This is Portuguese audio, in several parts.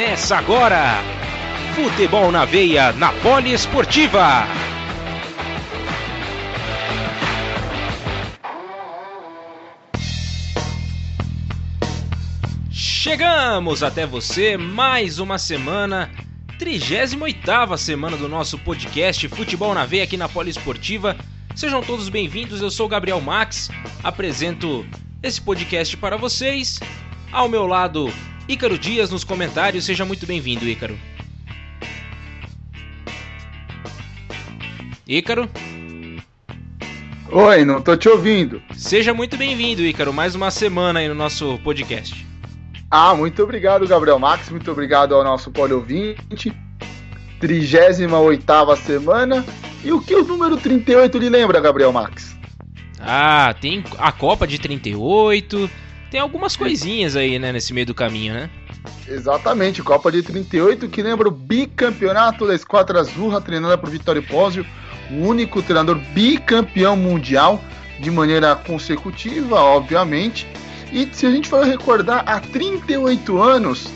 Começa agora! Futebol na veia, na Poliesportiva. Chegamos até você mais uma semana, 38ª semana do nosso podcast Futebol na Veia aqui na Poliesportiva. Sejam todos bem-vindos, eu sou Gabriel Max, apresento esse podcast para vocês. Ao meu lado, Ícaro Dias nos comentários, seja muito bem-vindo, Ícaro. Ícaro? Oi, não tô te ouvindo. Seja muito bem-vindo, Ícaro, mais uma semana aí no nosso podcast. Ah, muito obrigado, Gabriel Max, muito obrigado ao nosso ouvinte. 38 semana. E o que o número 38 lhe lembra, Gabriel Max? Ah, tem a Copa de 38, tem algumas coisinhas aí, né, nesse meio do caminho, né? Exatamente, Copa de 38, que lembra o bicampeonato da Esquadra Azurra, treinada por Vitório Pósio, o único treinador bicampeão mundial, de maneira consecutiva, obviamente. E se a gente for recordar, há 38 anos,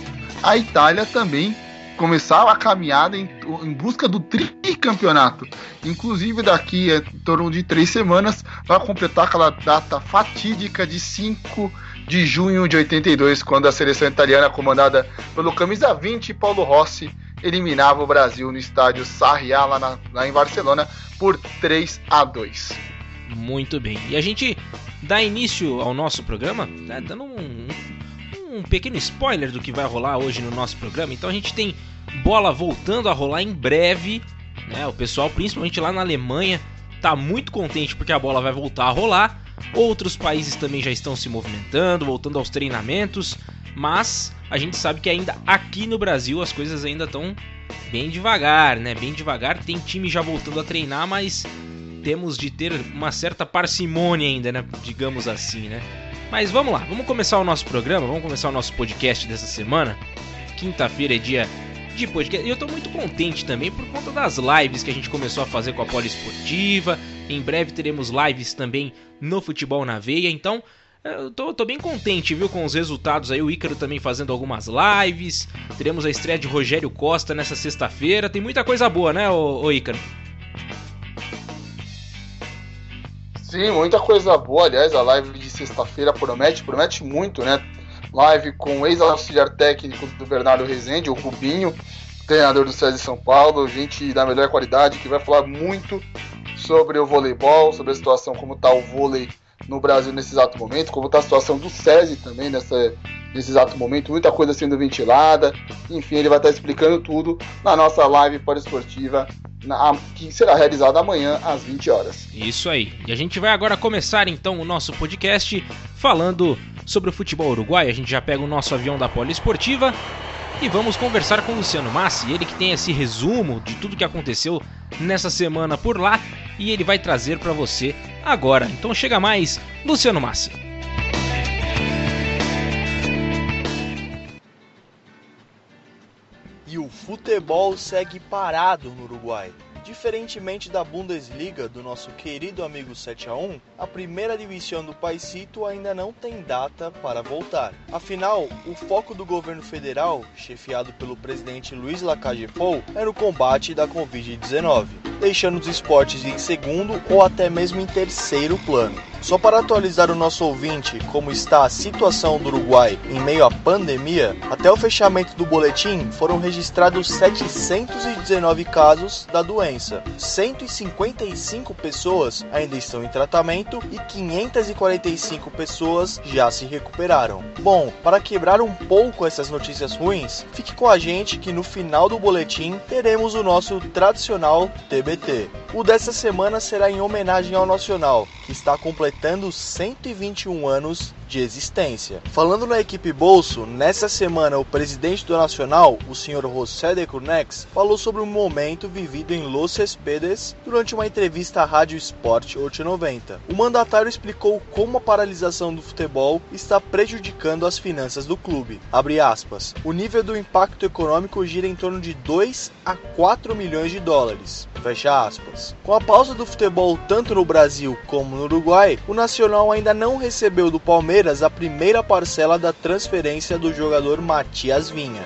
a Itália também começava a caminhada em, em, busca do tricampeonato. Inclusive, daqui a em torno de três semanas, vai completar aquela data fatídica de 5 de junho de 82, quando a seleção italiana, comandada pelo camisa 20 Paulo Rossi, eliminava o Brasil no estádio Sarriá, lá, na, lá em Barcelona, por 3 a 2. Muito bem. E a gente dá início ao nosso programa, né, dando um, um pequeno spoiler do que vai rolar hoje no nosso programa. Então a gente tem bola voltando a rolar em breve. Né? O pessoal, principalmente lá na Alemanha, tá muito contente porque a bola vai voltar a rolar. Outros países também já estão se movimentando, voltando aos treinamentos, mas a gente sabe que ainda aqui no Brasil as coisas ainda estão bem devagar, né? Bem devagar. Tem time já voltando a treinar, mas temos de ter uma certa parcimônia ainda, né? Digamos assim, né? Mas vamos lá, vamos começar o nosso programa, vamos começar o nosso podcast dessa semana. Quinta-feira é dia de podcast. Eu tô muito contente também por conta das lives que a gente começou a fazer com a Poliesportiva. Em breve teremos lives também no Futebol na Veia. Então, eu tô, tô, bem contente, viu, com os resultados aí. O Ícaro também fazendo algumas lives. Teremos a estreia de Rogério Costa nessa sexta-feira. Tem muita coisa boa, né, ô, ô Ícaro? Sim, muita coisa boa. Aliás, a live de sexta-feira promete, promete muito, né? Live com o ex-auxiliar técnico do Bernardo Rezende, o Rubinho, treinador do César São Paulo, gente da melhor qualidade, que vai falar muito sobre o voleibol, sobre a situação como está o vôlei no Brasil nesse exato momento, como está a situação do SESI também nessa, nesse exato momento, muita coisa sendo ventilada. Enfim, ele vai estar explicando tudo na nossa live esportiva na, que será realizada amanhã às 20 horas. Isso aí. E a gente vai agora começar então o nosso podcast falando sobre o futebol uruguai. A gente já pega o nosso avião da Poliesportiva e vamos conversar com o Luciano Massi, ele que tem esse resumo de tudo que aconteceu nessa semana por lá e ele vai trazer para você agora. Então chega mais, Luciano Massi. E o futebol segue parado no Uruguai. Diferentemente da Bundesliga do nosso querido amigo 7 a 1, a primeira divisão do Paisito ainda não tem data para voltar. Afinal, o foco do governo federal, chefiado pelo presidente Luiz Lacalle Pou, era o combate da Covid-19, deixando os esportes em segundo ou até mesmo em terceiro plano. Só para atualizar o nosso ouvinte como está a situação do Uruguai em meio à pandemia, até o fechamento do boletim foram registrados 719 casos da doença. 155 pessoas ainda estão em tratamento e 545 pessoas já se recuperaram. Bom, para quebrar um pouco essas notícias ruins, fique com a gente que no final do boletim teremos o nosso tradicional TBT. O dessa semana será em homenagem ao Nacional, que está completando 121 anos de existência. Falando na equipe Bolso, nessa semana o presidente do Nacional, o senhor José de Curnex, falou sobre o momento vivido em Los Céspedes durante uma entrevista à Rádio Sport 890. O mandatário explicou como a paralisação do futebol está prejudicando as finanças do clube. Abre aspas. O nível do impacto econômico gira em torno de 2 a 4 milhões de dólares. Fecha aspas. Com a pausa do futebol tanto no Brasil como no Uruguai, o Nacional ainda não recebeu do Palmeiras Palmeiras a primeira parcela da transferência do jogador Matias Vinha.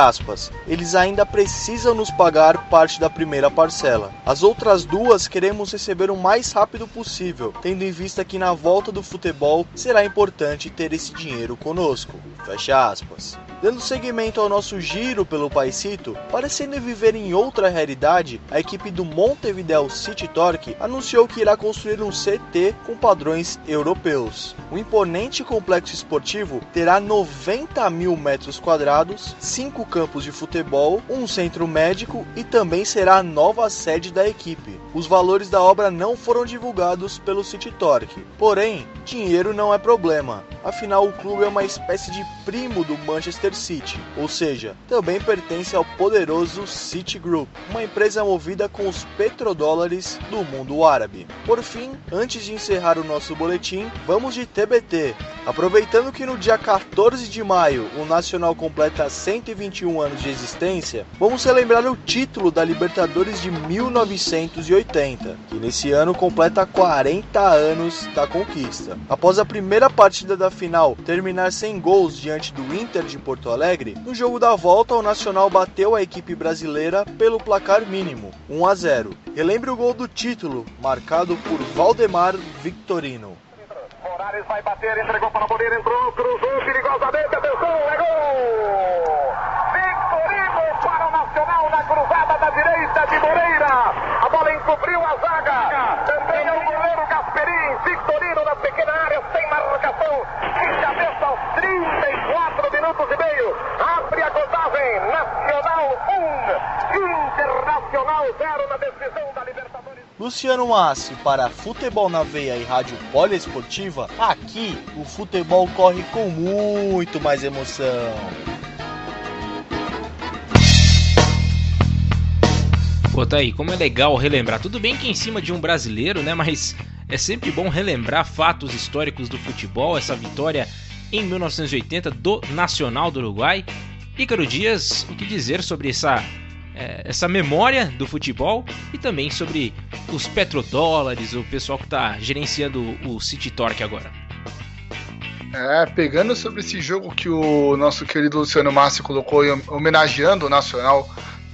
Aspas. Eles ainda precisam nos pagar parte da primeira parcela. As outras duas queremos receber o mais rápido possível, tendo em vista que na volta do futebol será importante ter esse dinheiro conosco. Fecha aspas. Dando seguimento ao nosso giro pelo Paisito, parecendo viver em outra realidade, a equipe do Montevideo City Torque anunciou que irá construir um CT com padrões europeus. O imponente complexo esportivo terá 90 mil metros quadrados, cinco campos de futebol, um centro médico e também será a nova sede da equipe. Os valores da obra não foram divulgados pelo City Torque, porém, dinheiro não é problema. Afinal, o clube é uma espécie de primo do Manchester City, ou seja, também pertence ao poderoso City Group, uma empresa movida com os petrodólares do mundo árabe. Por fim, antes de encerrar o nosso boletim, vamos de TBT. Aproveitando que no dia 14 de maio o Nacional completa 121 anos de existência, vamos celebrar o título da Libertadores de 1980, que nesse ano completa 40 anos da conquista. Após a primeira partida da final terminar sem gols diante do Inter de Porto Alegre, no jogo da volta o Nacional bateu a equipe brasileira pelo placar mínimo, 1 a 0. Relembre o gol do título, marcado por Valdemar Victorino. Morales vai bater, entregou para Moreira, entrou, cruzou perigosamente, atenção, é gol! Victorino para o Nacional na cruzada da direita de Moreira. A bola encobriu a zaga. Também é o goleiro Gasperim. Victorino na pequena área, sem marcação. De cabeça aos 34 minutos e meio. Abre a contagem. Nacional 1, Internacional 0 na decisão da Libertadores. Luciano Massi para Futebol na Veia e Rádio Poliesportiva, aqui o futebol corre com muito mais emoção. Pô, tá aí, como é legal relembrar. Tudo bem que em cima de um brasileiro, né? Mas é sempre bom relembrar fatos históricos do futebol, essa vitória em 1980 do Nacional do Uruguai. Ícaro Dias, o que dizer sobre essa, é, essa memória do futebol e também sobre os petrodólares, o pessoal que está gerenciando o City Torque agora? É, pegando sobre esse jogo que o nosso querido Luciano Massi colocou homenageando o Nacional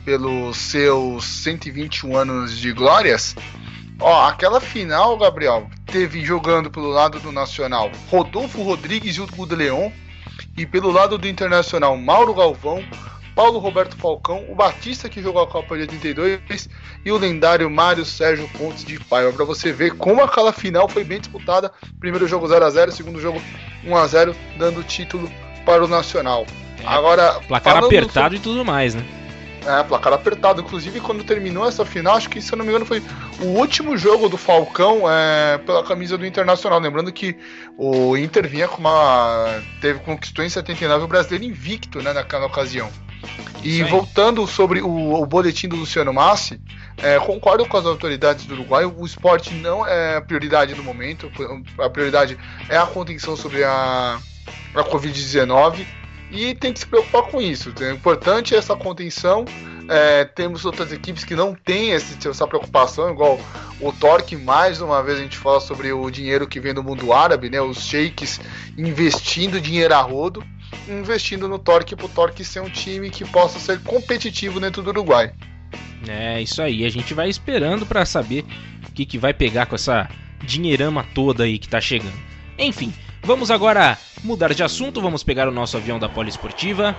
pelos seus 121 anos de glórias. Ó, aquela final, Gabriel, teve jogando pelo lado do Nacional Rodolfo Rodrigues e o Leon, e pelo lado do Internacional Mauro Galvão, Paulo Roberto Falcão, o Batista que jogou a Copa de 82 e o lendário Mário Sérgio Pontes de Paiva. Para você ver como aquela final foi bem disputada. Primeiro jogo 0 a 0 segundo jogo 1 a 0 dando título para o Nacional. É, Agora, placar apertado sobre... e tudo mais, né? É, placar apertado. Inclusive, quando terminou essa final, acho que, se eu não me engano, foi o último jogo do Falcão é, pela camisa do Internacional. Lembrando que o Inter vinha com uma. Teve, conquistou em 79 o brasileiro invicto né, naquela ocasião. E voltando sobre o, o, boletim do Luciano Massi, é, concordo com as autoridades do Uruguai, o esporte não é a prioridade no momento, a prioridade é a contenção sobre a, a Covid-19 e tem que se preocupar com isso. É importante essa contenção. É, temos outras equipes que não têm esse, essa preocupação, igual o Torque. Mais uma vez a gente fala sobre o dinheiro que vem do mundo árabe, né? Os sheiks investindo dinheiro a rodo, investindo no Torque para o Torque ser um time que possa ser competitivo dentro do Uruguai. É isso aí. A gente vai esperando para saber o que, que vai pegar com essa dinheirama toda aí que tá chegando. Enfim, Vamos agora mudar de assunto, vamos pegar o nosso avião da Poliesportiva.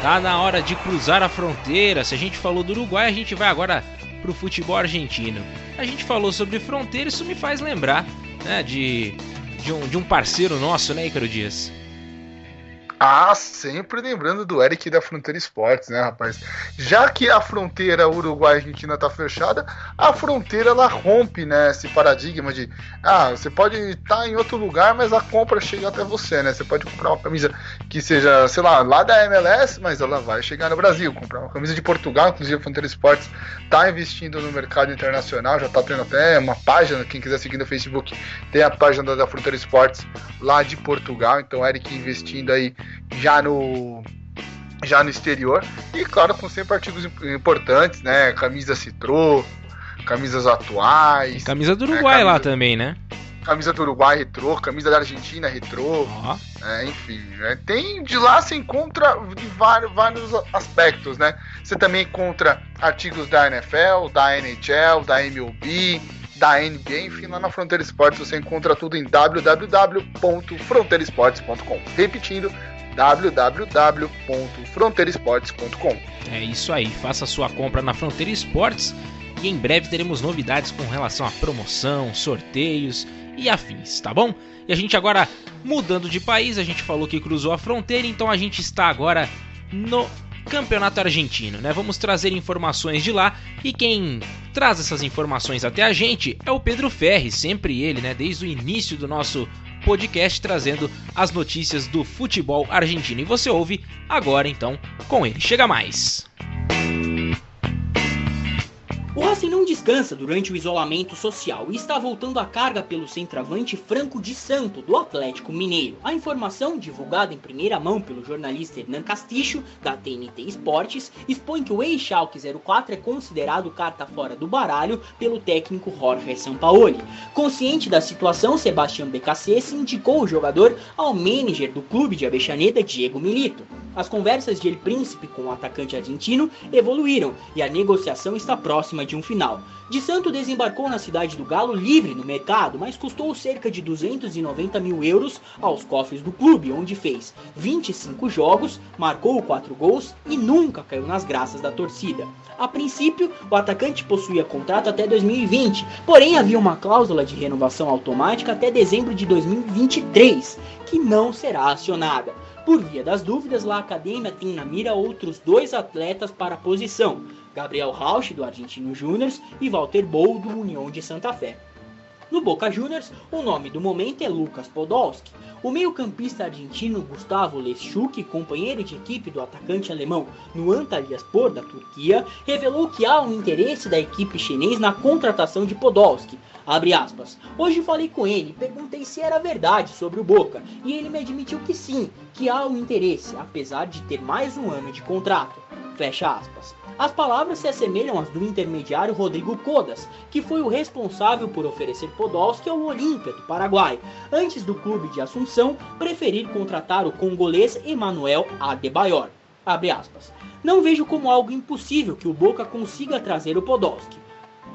Tá na hora de cruzar a fronteira. Se a gente falou do Uruguai, a gente vai agora pro futebol argentino. A gente falou sobre fronteira, isso me faz lembrar né, de, de, um, de um parceiro nosso, né, Ícaro Dias? Ah, sempre lembrando do Eric da Fronteira Esportes, né, rapaz? Já que a fronteira Uruguai-Argentina tá fechada, a fronteira ela rompe, né, esse paradigma de ah, você pode estar tá em outro lugar, mas a compra chega até você, né? Você pode comprar uma camisa que seja, sei lá, lá da MLS, mas ela vai chegar no Brasil. Comprar uma camisa de Portugal, inclusive a Fronteira Esportes tá investindo no mercado internacional, já tá tendo até uma página, quem quiser seguir no Facebook, tem a página da Fronteira Esportes lá de Portugal, então Eric investindo aí já no já no exterior e claro com sempre artigos importantes, né? Camisa Citrô, camisas atuais. Camisa do Uruguai né? camisa... lá também, né? camisa do Uruguai retrô, camisa da Argentina retrô. É, enfim, né? tem de lá você encontra de vários, vários aspectos, né? Você também encontra artigos da NFL, da NHL, da MLB, da NBA, enfim, lá na Fronteira Esportes você encontra tudo em www.fronteiraesportes.com. Repetindo, www.fronteiraesportes.com. é isso aí. Faça sua compra na Fronteira Esportes e em breve teremos novidades com relação à promoção, sorteios e afins, tá bom? E a gente agora mudando de país, a gente falou que cruzou a fronteira, então a gente está agora no Campeonato Argentino, né? Vamos trazer informações de lá e quem traz essas informações até a gente é o Pedro Ferri, sempre ele, né? Desde o início do nosso podcast trazendo as notícias do futebol argentino. E você ouve agora então com ele. Chega mais. O Racing não descansa durante o isolamento social e está voltando a carga pelo centroavante Franco de Santo, do Atlético Mineiro. A informação, divulgada em primeira mão pelo jornalista Hernan Castillo, da TNT Esportes, expõe que o ex-Schalke 04 é considerado carta fora do baralho pelo técnico Jorge Sampaoli. Consciente da situação, Sebastião Becassese indicou o jogador ao manager do clube de Avexaneda, Diego Milito. As conversas de El Príncipe com o atacante argentino evoluíram e a negociação está próxima de um final. De Santo desembarcou na cidade do Galo livre no mercado, mas custou cerca de 290 mil euros aos cofres do clube, onde fez 25 jogos, marcou 4 gols e nunca caiu nas graças da torcida. A princípio, o atacante possuía contrato até 2020, porém havia uma cláusula de renovação automática até dezembro de 2023, que não será acionada. Por via das dúvidas, La Academia tem na mira outros dois atletas para a posição, Gabriel Rauch, do Argentino Júnior, e Walter Bou, do União de Santa Fé. No Boca Juniors, o nome do momento é Lucas Podolski. O meio-campista argentino Gustavo Leschuk, companheiro de equipe do atacante alemão no Antalyaspor da Turquia, revelou que há um interesse da equipe chinês na contratação de Podolski. Abre aspas. Hoje falei com ele perguntei se era verdade sobre o Boca, e ele me admitiu que sim, que há um interesse, apesar de ter mais um ano de contrato. Fecha aspas. As palavras se assemelham às do intermediário Rodrigo Codas, que foi o responsável por oferecer Podolski ao Olímpia do Paraguai, antes do clube de Assunção preferir contratar o congolês Emmanuel Adebayor. Não vejo como algo impossível que o Boca consiga trazer o Podolski.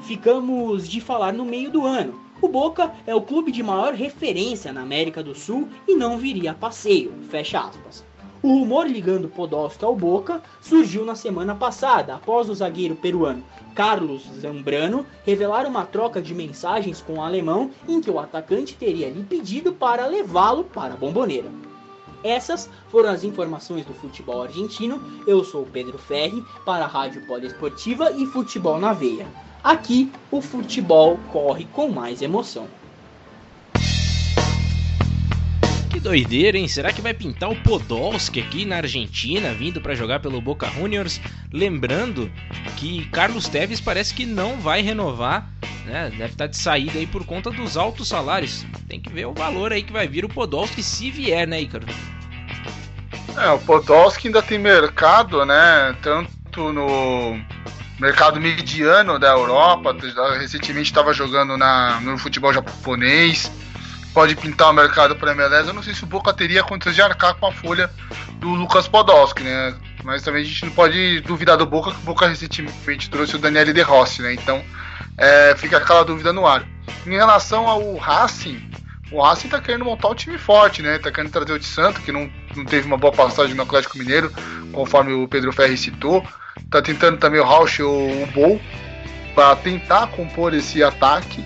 Ficamos de falar no meio do ano. O Boca é o clube de maior referência na América do Sul e não viria a passeio. Fecha aspas. O rumor ligando Podolski ao Boca surgiu na semana passada, após o zagueiro peruano Carlos Zambrano revelar uma troca de mensagens com o alemão em que o atacante teria lhe pedido para levá-lo para a bomboneira. Essas foram as informações do futebol argentino. Eu sou Pedro Ferri para a Rádio Poliesportiva e Futebol na Veia. Aqui o futebol corre com mais emoção. Que doideira, hein? Será que vai pintar o Podolski aqui na Argentina, vindo para jogar pelo Boca Juniors? Lembrando que Carlos Teves parece que não vai renovar, né? Deve estar de saída aí por conta dos altos salários. Tem que ver o valor aí que vai vir o Podolski se vier, né, Ícaro? É, o Podolski ainda tem mercado, né? Tanto no mercado mediano da Europa, recentemente estava jogando na, no futebol japonês. Pode pintar o mercado para MLS. Eu não sei se o Boca teria condições de arcar com a folha do Lucas Podolski, né? Mas também a gente não pode duvidar do Boca, que o Boca recentemente trouxe o Daniele De Rossi, né? Então é, fica aquela dúvida no ar. Em relação ao Racing, o Racing tá querendo montar um time forte, né? Tá querendo trazer o de Santo, que não, não teve uma boa passagem no Atlético Mineiro, conforme o Pedro Ferri citou. Tá tentando também o Rauch ou o Bol para tentar compor esse ataque.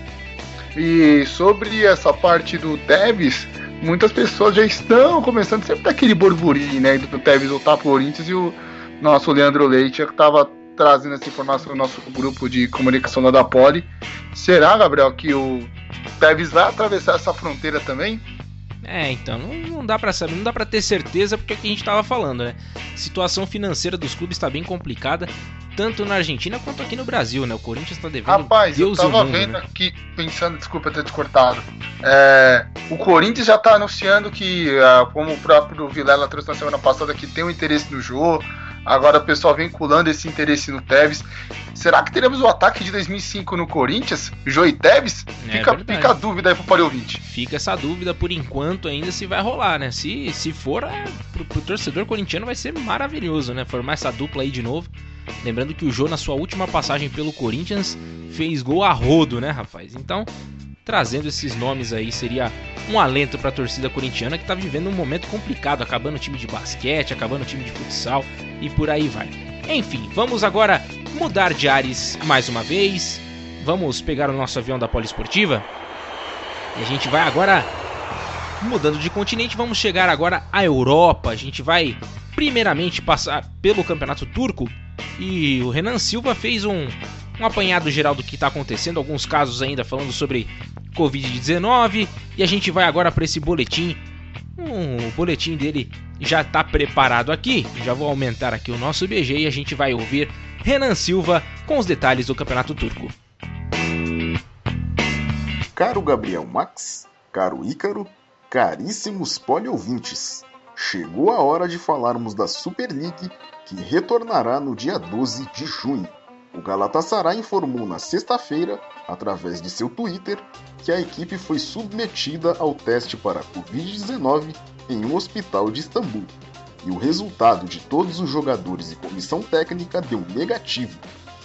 E sobre essa parte do Tevez, muitas pessoas já estão começando sempre daquele burburinho, né? Do Tevez voltar pro Corinthians e o nosso Leandro Leite que estava trazendo essa informação no nosso grupo de comunicação da Dapoli. Será, Gabriel, que o Tevez vai atravessar essa fronteira também? É, então, não, não dá para saber, não dá para ter certeza porque é o que a gente tava falando, né? A situação financeira dos clubes está bem complicada, tanto na Argentina quanto aqui no Brasil, né? O Corinthians tá devendo Rapaz, Deus eu tava mundo, vendo né? aqui, pensando, desculpa ter te cortado. É, o Corinthians já tá anunciando que, ah, como o próprio Vilela trouxe na semana passada, que tem um interesse no jogo. Agora o pessoal vinculando esse interesse no Tevez. Será que teremos o ataque de 2005 no Corinthians? Jô e Tevez? É fica, verdade. fica a dúvida aí pro 20. Fica essa dúvida por enquanto ainda se vai rolar, né? Se, se for, é, pro, pro torcedor corintiano vai ser maravilhoso, né? Formar essa dupla aí de novo. Lembrando que o Jô, na sua última passagem pelo Corinthians, fez gol a rodo, né, rapaz? Então, trazendo esses nomes aí seria um alento para a torcida corintiana que está vivendo um momento complicado, acabando o time de basquete, acabando o time de futsal e por aí vai. Enfim, vamos agora mudar de ares mais uma vez. Vamos pegar o nosso avião da Poliesportiva e a gente vai agora mudando de continente, vamos chegar agora à Europa. A gente vai primeiramente passar pelo Campeonato Turco e o Renan Silva fez um, um apanhado geral do que está acontecendo, alguns casos ainda falando sobre Covid-19 e a gente vai agora para esse boletim. Um, o boletim dele já está preparado aqui. Já vou aumentar aqui o nosso BG e a gente vai ouvir Renan Silva com os detalhes do Campeonato Turco. Caro Gabriel Max, caro Ícaro, caríssimos poliouvintes, chegou a hora de falarmos da Super League que retornará no dia 12 de junho. O Galatasaray informou na sexta-feira, através de seu Twitter, que a equipe foi submetida ao teste para a Covid-19 em um hospital de Istambul. E o resultado de todos os jogadores e comissão técnica deu negativo.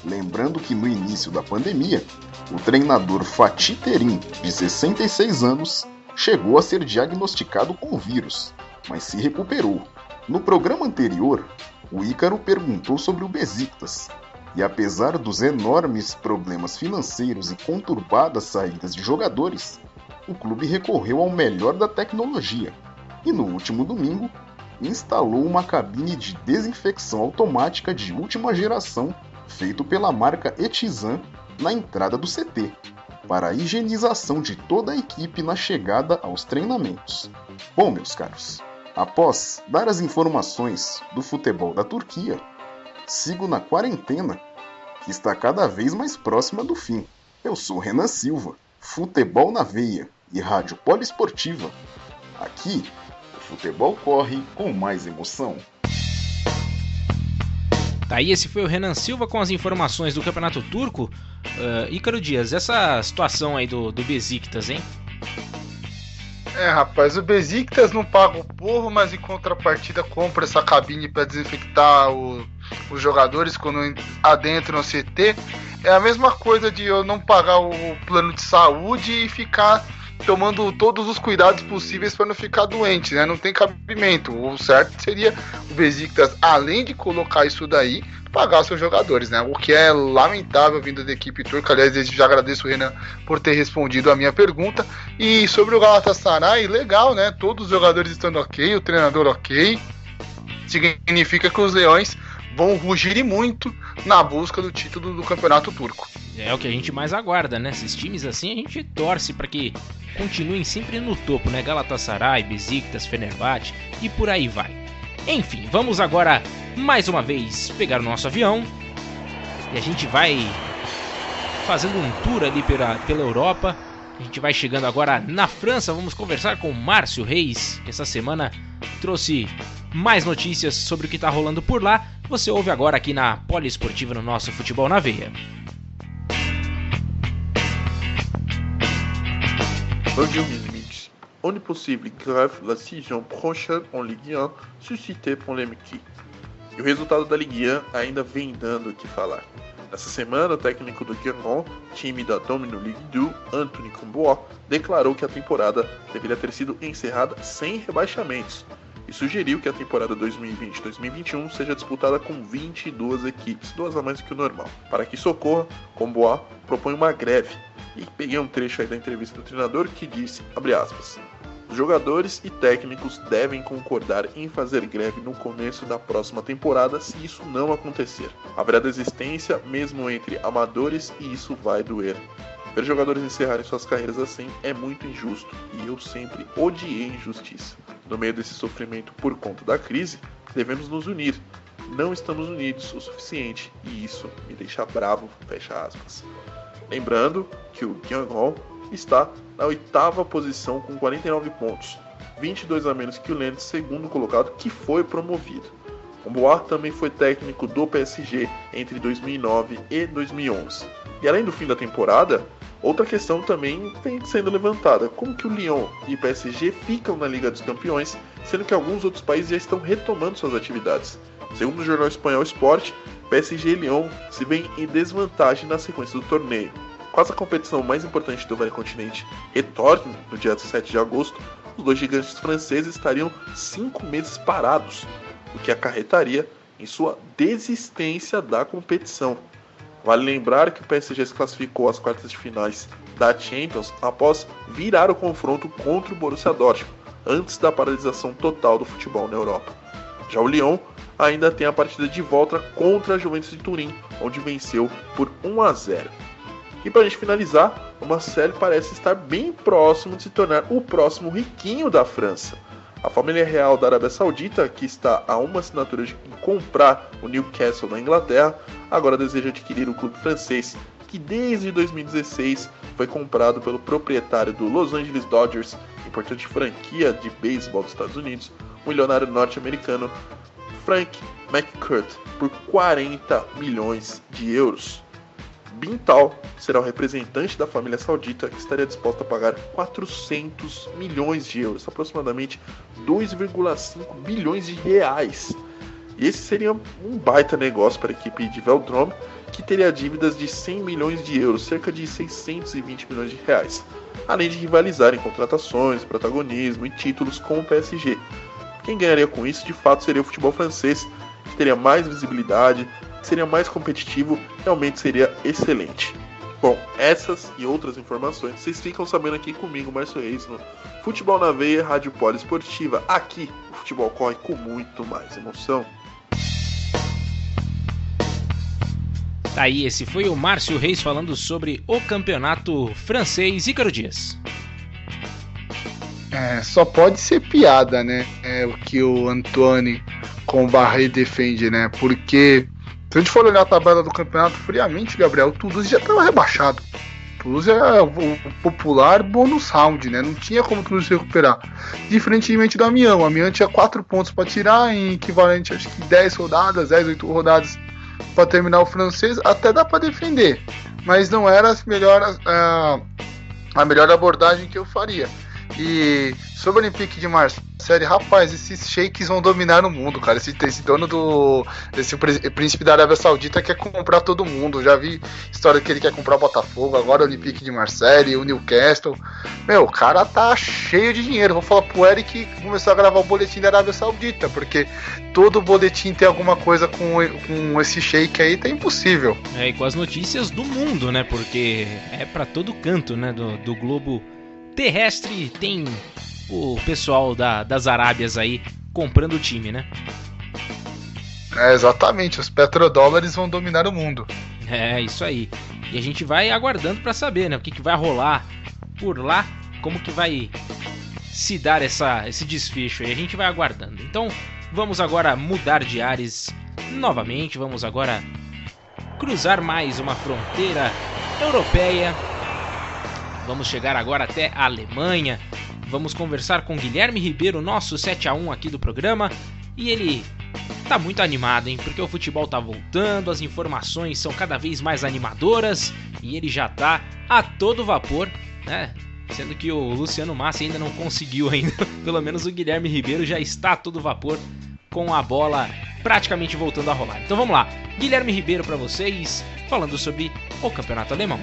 Lembrando que no início da pandemia, o treinador Fatih Terim, de 66 anos, chegou a ser diagnosticado com o vírus, mas se recuperou. No programa anterior, o Ícaro perguntou sobre o Besiktas, e apesar dos enormes problemas financeiros e conturbadas saídas de jogadores, o clube recorreu ao melhor da tecnologia e no último domingo instalou uma cabine de desinfecção automática de última geração feito pela marca Etizan na entrada do CT, para a higienização de toda a equipe na chegada aos treinamentos. Bom, meus caros, após dar as informações do futebol da Turquia, sigo na quarentena, que está cada vez mais próxima do fim. Eu sou Renan Silva, futebol na veia e rádio poliesportiva. Aqui, o futebol corre com mais emoção. Tá aí, esse foi o Renan Silva com as informações do Campeonato Turco. Uh, Ícaro Dias, essa situação aí do, do Besiktas, hein? É, rapaz, o Besiktas não paga o porro, mas em contrapartida compra essa cabine para desinfectar o, os jogadores quando adentram no CT. É a mesma coisa de eu não pagar o plano de saúde e ficar tomando todos os cuidados possíveis para não ficar doente, né? Não tem cabimento. O certo seria o Besiktas, além de colocar isso daí, pagar seus jogadores, né? O que é lamentável vindo da equipe turca. Aliás, desde já agradeço o Renan por ter respondido a minha pergunta. E sobre o Galatasaray, legal, né? Todos os jogadores estando ok, o treinador ok. Significa que os leões vão rugir e muito na busca do título do campeonato turco. É o que a gente mais aguarda, né? Esses times assim a gente torce para que continuem sempre no topo, né? Galatasaray, Besiktas, Fenerbahçe e por aí vai. Enfim, vamos agora mais uma vez pegar o nosso avião e a gente vai fazendo um tour ali pela, pela Europa. A gente vai chegando agora na França. Vamos conversar com Márcio Reis, que essa semana trouxe mais notícias sobre o que está rolando por lá. Você ouve agora aqui na Poliesportiva no nosso Futebol na Veia. Bonjour mes amis. On est possible grave la saison prochaine en Ligue 1 suscité polémique. E o resultado da Ligue 1 ainda vem dando o que falar. Nessa semana, o técnico do Guerrero, time da Domino League 2, Anthony Combois, declarou que a temporada deveria ter sido encerrada sem rebaixamentos e sugeriu que a temporada 2020-2021 seja disputada com 22 equipes, duas a mais do que o normal. Para que isso ocorra, Combois propõe uma greve. E peguei um trecho aí da entrevista do treinador que disse, aspas, os jogadores e técnicos devem concordar em fazer greve no começo da próxima temporada se isso não acontecer. Haverá desistência mesmo entre amadores e isso vai doer. Ver jogadores encerrarem suas carreiras assim é muito injusto e eu sempre odiei injustiça. No meio desse sofrimento por conta da crise, devemos nos unir. Não estamos unidos o suficiente e isso me deixa bravo, fecha aspas. Lembrando que o Guangzhou está na oitava posição com 49 pontos, 22 a menos que o Lens, segundo colocado, que foi promovido. Bois também foi técnico do PSG entre 2009 e 2011. E além do fim da temporada, outra questão também vem sendo levantada: como que o Lyon e o PSG ficam na Liga dos Campeões, sendo que alguns outros países já estão retomando suas atividades? Segundo o jornal espanhol Sport, PSG e Lyon se veem em desvantagem na sequência do torneio. Quase a competição mais importante do velho continente retorne no dia 17 de agosto, os dois gigantes franceses estariam cinco meses parados, o que acarretaria em sua desistência da competição. Vale lembrar que o PSG se classificou às quartas de finais da Champions após virar o confronto contra o Borussia Dortmund, antes da paralisação total do futebol na Europa. Já o Lyon ainda tem a partida de volta contra a Juventus de Turim, onde venceu por 1 a 0. E para a gente finalizar, o Marcelo parece estar bem próximo de se tornar o próximo riquinho da França. A família real da Arábia Saudita, que está a uma assinatura de comprar o Newcastle na Inglaterra, agora deseja adquirir o clube francês, que desde 2016 foi comprado pelo proprietário do Los Angeles Dodgers, importante franquia de beisebol dos Estados Unidos, o milionário norte-americano Frank McCourt, por 40 milhões de euros. Bintal será o representante da família saudita que estaria disposto a pagar 400 milhões de euros, aproximadamente 2,5 bilhões de reais. E esse seria um baita negócio para a equipe de Veldrome, que teria dívidas de 100 milhões de euros, cerca de 620 milhões de reais, além de rivalizar em contratações, protagonismo e títulos com o PSG. Quem ganharia com isso, de fato, seria o futebol francês, que teria mais visibilidade, seria mais competitivo, realmente seria excelente. Bom, essas e outras informações vocês ficam sabendo aqui comigo, Márcio Reis, no Futebol na Veia, Rádio Poliesportiva. Aqui o futebol corre com muito mais emoção. Tá aí, esse foi o Márcio Reis falando sobre o campeonato francês. Ícaro Dias. É, só pode ser piada, né? É o que o Antoine com o Barret defende, né? Porque se a gente for olhar a tabela do campeonato friamente, Gabriel, o Toulouse já estava rebaixado. O Toulouse é o popular bônus round, né? Não tinha como o Toulouse recuperar. Diferentemente do Amiens. O Amiens tinha 4 pontos para tirar, em equivalente acho que 10 rodadas, 10, 8 rodadas para terminar o francês. Até dá para defender, mas não era a melhor, a, a melhor abordagem que eu faria. E sobre o Olympique de Marseille, rapaz, esses sheiks vão dominar o mundo, cara. Esse, esse dono do. Esse príncipe da Arábia Saudita quer comprar todo mundo. Já vi história que ele quer comprar o Botafogo, agora o Olympique de Marseille, o Newcastle. Meu, o cara tá cheio de dinheiro. Vou falar pro Eric começar a gravar o boletim da Arábia Saudita, porque todo boletim tem alguma coisa com, com esse shake aí, tá impossível. É, e com as notícias do mundo, né? Porque é para todo canto, né? Do, do globo terrestre tem o pessoal da, das Arábias aí comprando o time, né? É, exatamente, os petrodólares vão dominar o mundo. É, isso aí. E a gente vai aguardando para saber, né, o que, que vai rolar por lá, como que vai se dar essa, esse desfecho aí. A gente vai aguardando. Então, vamos agora mudar de ares novamente, vamos agora cruzar mais uma fronteira europeia Vamos chegar agora até a Alemanha. Vamos conversar com Guilherme Ribeiro, nosso 7 a 1 aqui do programa, e ele tá muito animado, hein? Porque o futebol tá voltando, as informações são cada vez mais animadoras e ele já tá a todo vapor, né? Sendo que o Luciano Massa ainda não conseguiu ainda, pelo menos o Guilherme Ribeiro já está a todo vapor com a bola praticamente voltando a rolar. Então vamos lá, Guilherme Ribeiro para vocês, falando sobre o Campeonato Alemão.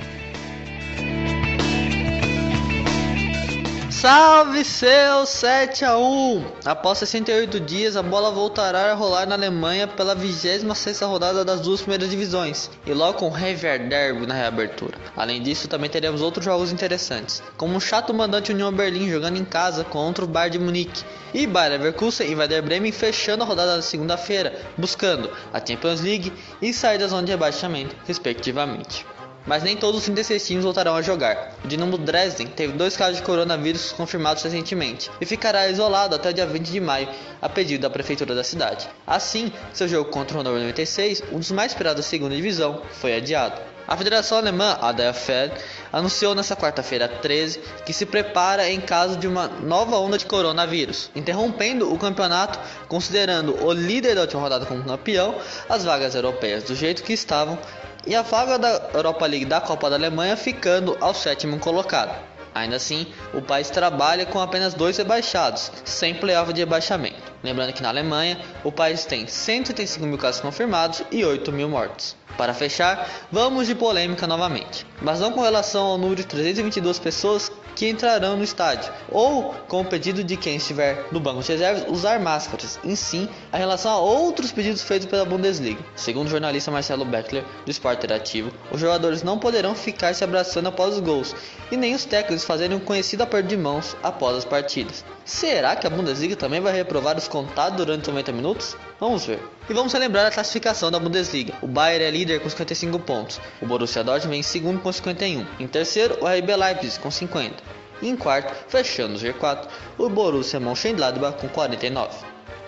Salve seu 7 a 1! Após 68 dias, a bola voltará a rolar na Alemanha pela 26 rodada das duas primeiras divisões, e logo com Hever Derby na reabertura. Além disso, também teremos outros jogos interessantes, como o chato mandante União Berlim jogando em casa contra o Bayern de Munique, e Bayer Leverkusen e Werder Bremen fechando a rodada da segunda-feira, buscando a Champions League e sair da zona de rebaixamento, respectivamente mas nem todos os 36 times voltarão a jogar. O Dinamo Dresden teve dois casos de coronavírus confirmados recentemente e ficará isolado até o dia 20 de maio, a pedido da prefeitura da cidade. Assim, seu jogo contra o Hannover 96, um dos mais esperados da segunda divisão, foi adiado. A Federação Alemã, a DFL, anunciou nesta quarta-feira 13 que se prepara em caso de uma nova onda de coronavírus, interrompendo o campeonato, considerando o líder da última rodada como campeão, as vagas europeias do jeito que estavam e a vaga da Europa League da Copa da Alemanha ficando ao sétimo colocado. Ainda assim, o país trabalha com apenas dois rebaixados, sem playoff de rebaixamento. Lembrando que na Alemanha, o país tem 135 mil casos confirmados e 8 mil mortos. Para fechar, vamos de polêmica novamente, mas não com relação ao número de 322 pessoas que entrarão no estádio, ou com o pedido de quem estiver no banco de reservas usar máscaras, em sim a relação a outros pedidos feitos pela Bundesliga. Segundo o jornalista Marcelo Beckler, do Sport Interativo, os jogadores não poderão ficar se abraçando após os gols, e nem os técnicos fazerem um conhecido aperto de mãos após as partidas. Será que a Bundesliga também vai reprovar os contados durante 90 minutos? Vamos ver. E vamos relembrar a classificação da Bundesliga. O Bayern é líder com 55 pontos. O Borussia Dortmund vem em segundo com 51. Em terceiro, o RB Leipzig com 50. E em quarto, fechando o G4, o Borussia Mönchengladbach com 49.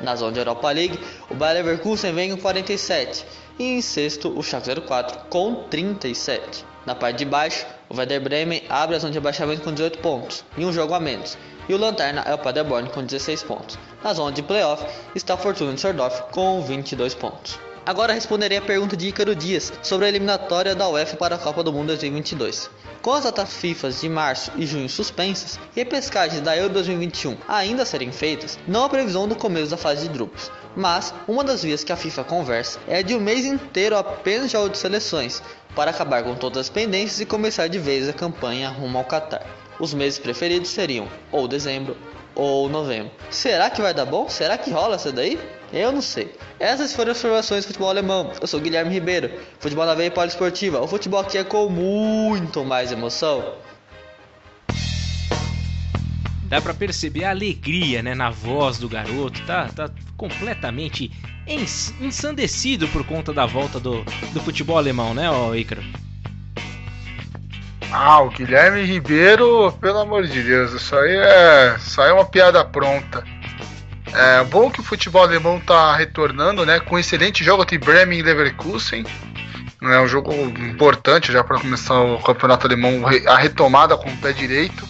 Na zona de Europa League, o Bayer Leverkusen vem com 47. E em sexto, o Schalke 04 com 37. Na parte de baixo, o Werder Bremen abre a zona de rebaixamento com 18 pontos e um jogo a menos. E o Lanterna é o Paderborn com 16 pontos. Na zona de playoff está a Fortuna Düsseldorf com 22 pontos. Agora responderei a pergunta de Ícaro Dias sobre a eliminatória da UEFA para a Copa do Mundo 2022. Com as datas FIFA de março e junho suspensas e repescagens da Euro 2021 ainda serem feitas, não há previsão do começo da fase de grupos. Mas uma das vias que a FIFA conversa é de um mês inteiro apenas de de seleções, para acabar com todas as pendências e começar de vez a campanha rumo ao Qatar. Os meses preferidos seriam ou dezembro ou novembro. Será que vai dar bom? Será que rola essa daí? Eu não sei. Essas foram as informações do futebol alemão. Eu sou Guilherme Ribeiro, futebol na veia poliesportiva. O futebol aqui é com muito mais emoção. Dá para perceber a alegria, né, na voz do garoto. Tá, tá completamente ensandecido por conta da volta do, do futebol alemão, né, ó, Ícaro? Ah, o Guilherme Ribeiro, pelo amor de Deus, isso aí é, isso aí é uma piada pronta. É bom que o futebol alemão tá retornando, né? Com um excelente jogo de Bremen e Leverkusen. É um jogo importante já para começar o campeonato alemão, a retomada com o pé direito.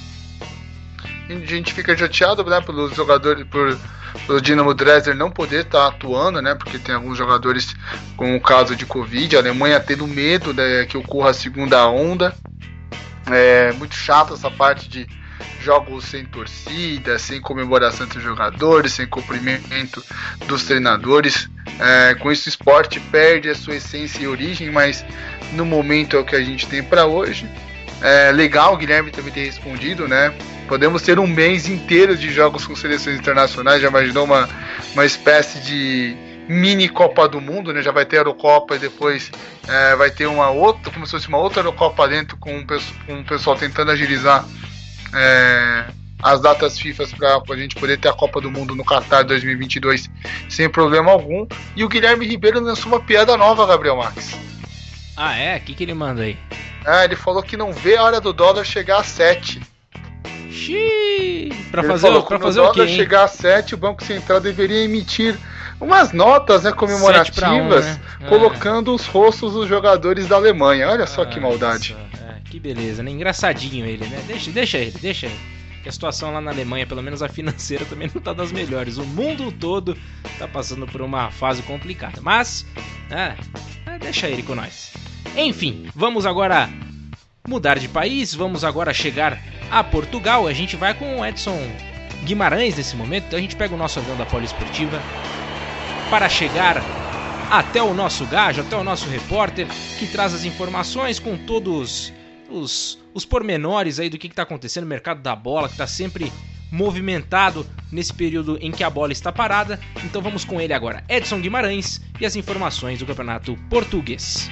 a gente fica chateado, né, pelos jogadores, por o Dinamo Dresden não poder estar tá atuando, né? Porque tem alguns jogadores com o caso de Covid, a Alemanha tendo medo né, que ocorra a segunda onda. É muito chato essa parte de jogos sem torcida, sem comemoração entre os jogadores, sem cumprimento dos treinadores. É, com isso, o esporte perde a sua essência e origem, mas no momento é o que a gente tem para hoje. É legal o Guilherme também ter respondido, né? Podemos ter um mês inteiro de jogos com seleções internacionais. Já imaginou uma, uma espécie de mini Copa do Mundo, né? Já vai ter a Eurocopa e depois é, vai ter uma outra, como se fosse uma outra Eurocopa dentro com um, pessoal tentando agilizar é, as datas FIFA para a gente poder ter a Copa do Mundo no Qatar 2022 sem problema algum. E o Guilherme Ribeiro lançou uma piada nova, Gabriel Marques. Ah, é? O que, que ele manda aí? É, ele falou que não vê a hora do dólar chegar a 7. Xiii, pra fazer, falou, pra fazer o quê? Quando chegar a 7, o Banco Central deveria emitir umas notas né, comemorativas, um, né? É. colocando é. os rostos dos jogadores da Alemanha. Olha só que maldade. É, que beleza, né? Engraçadinho ele, né? Deixa, deixa ele, deixa ele. Que a situação lá na Alemanha, pelo menos a financeira, também não tá das melhores. O mundo todo tá passando por uma fase complicada. Mas, é, é deixa ele com nós. Enfim, vamos agora mudar de país, vamos agora chegar a Portugal. A gente vai com o Edson Guimarães nesse momento, então a gente pega o nosso avião da Poliesportiva para chegar até o nosso gajo, até o nosso repórter, que traz as informações com todos os, os pormenores aí do que está acontecendo no mercado da bola, que está sempre movimentado nesse período em que a bola está parada. Então vamos com ele agora, Edson Guimarães, e as informações do campeonato português.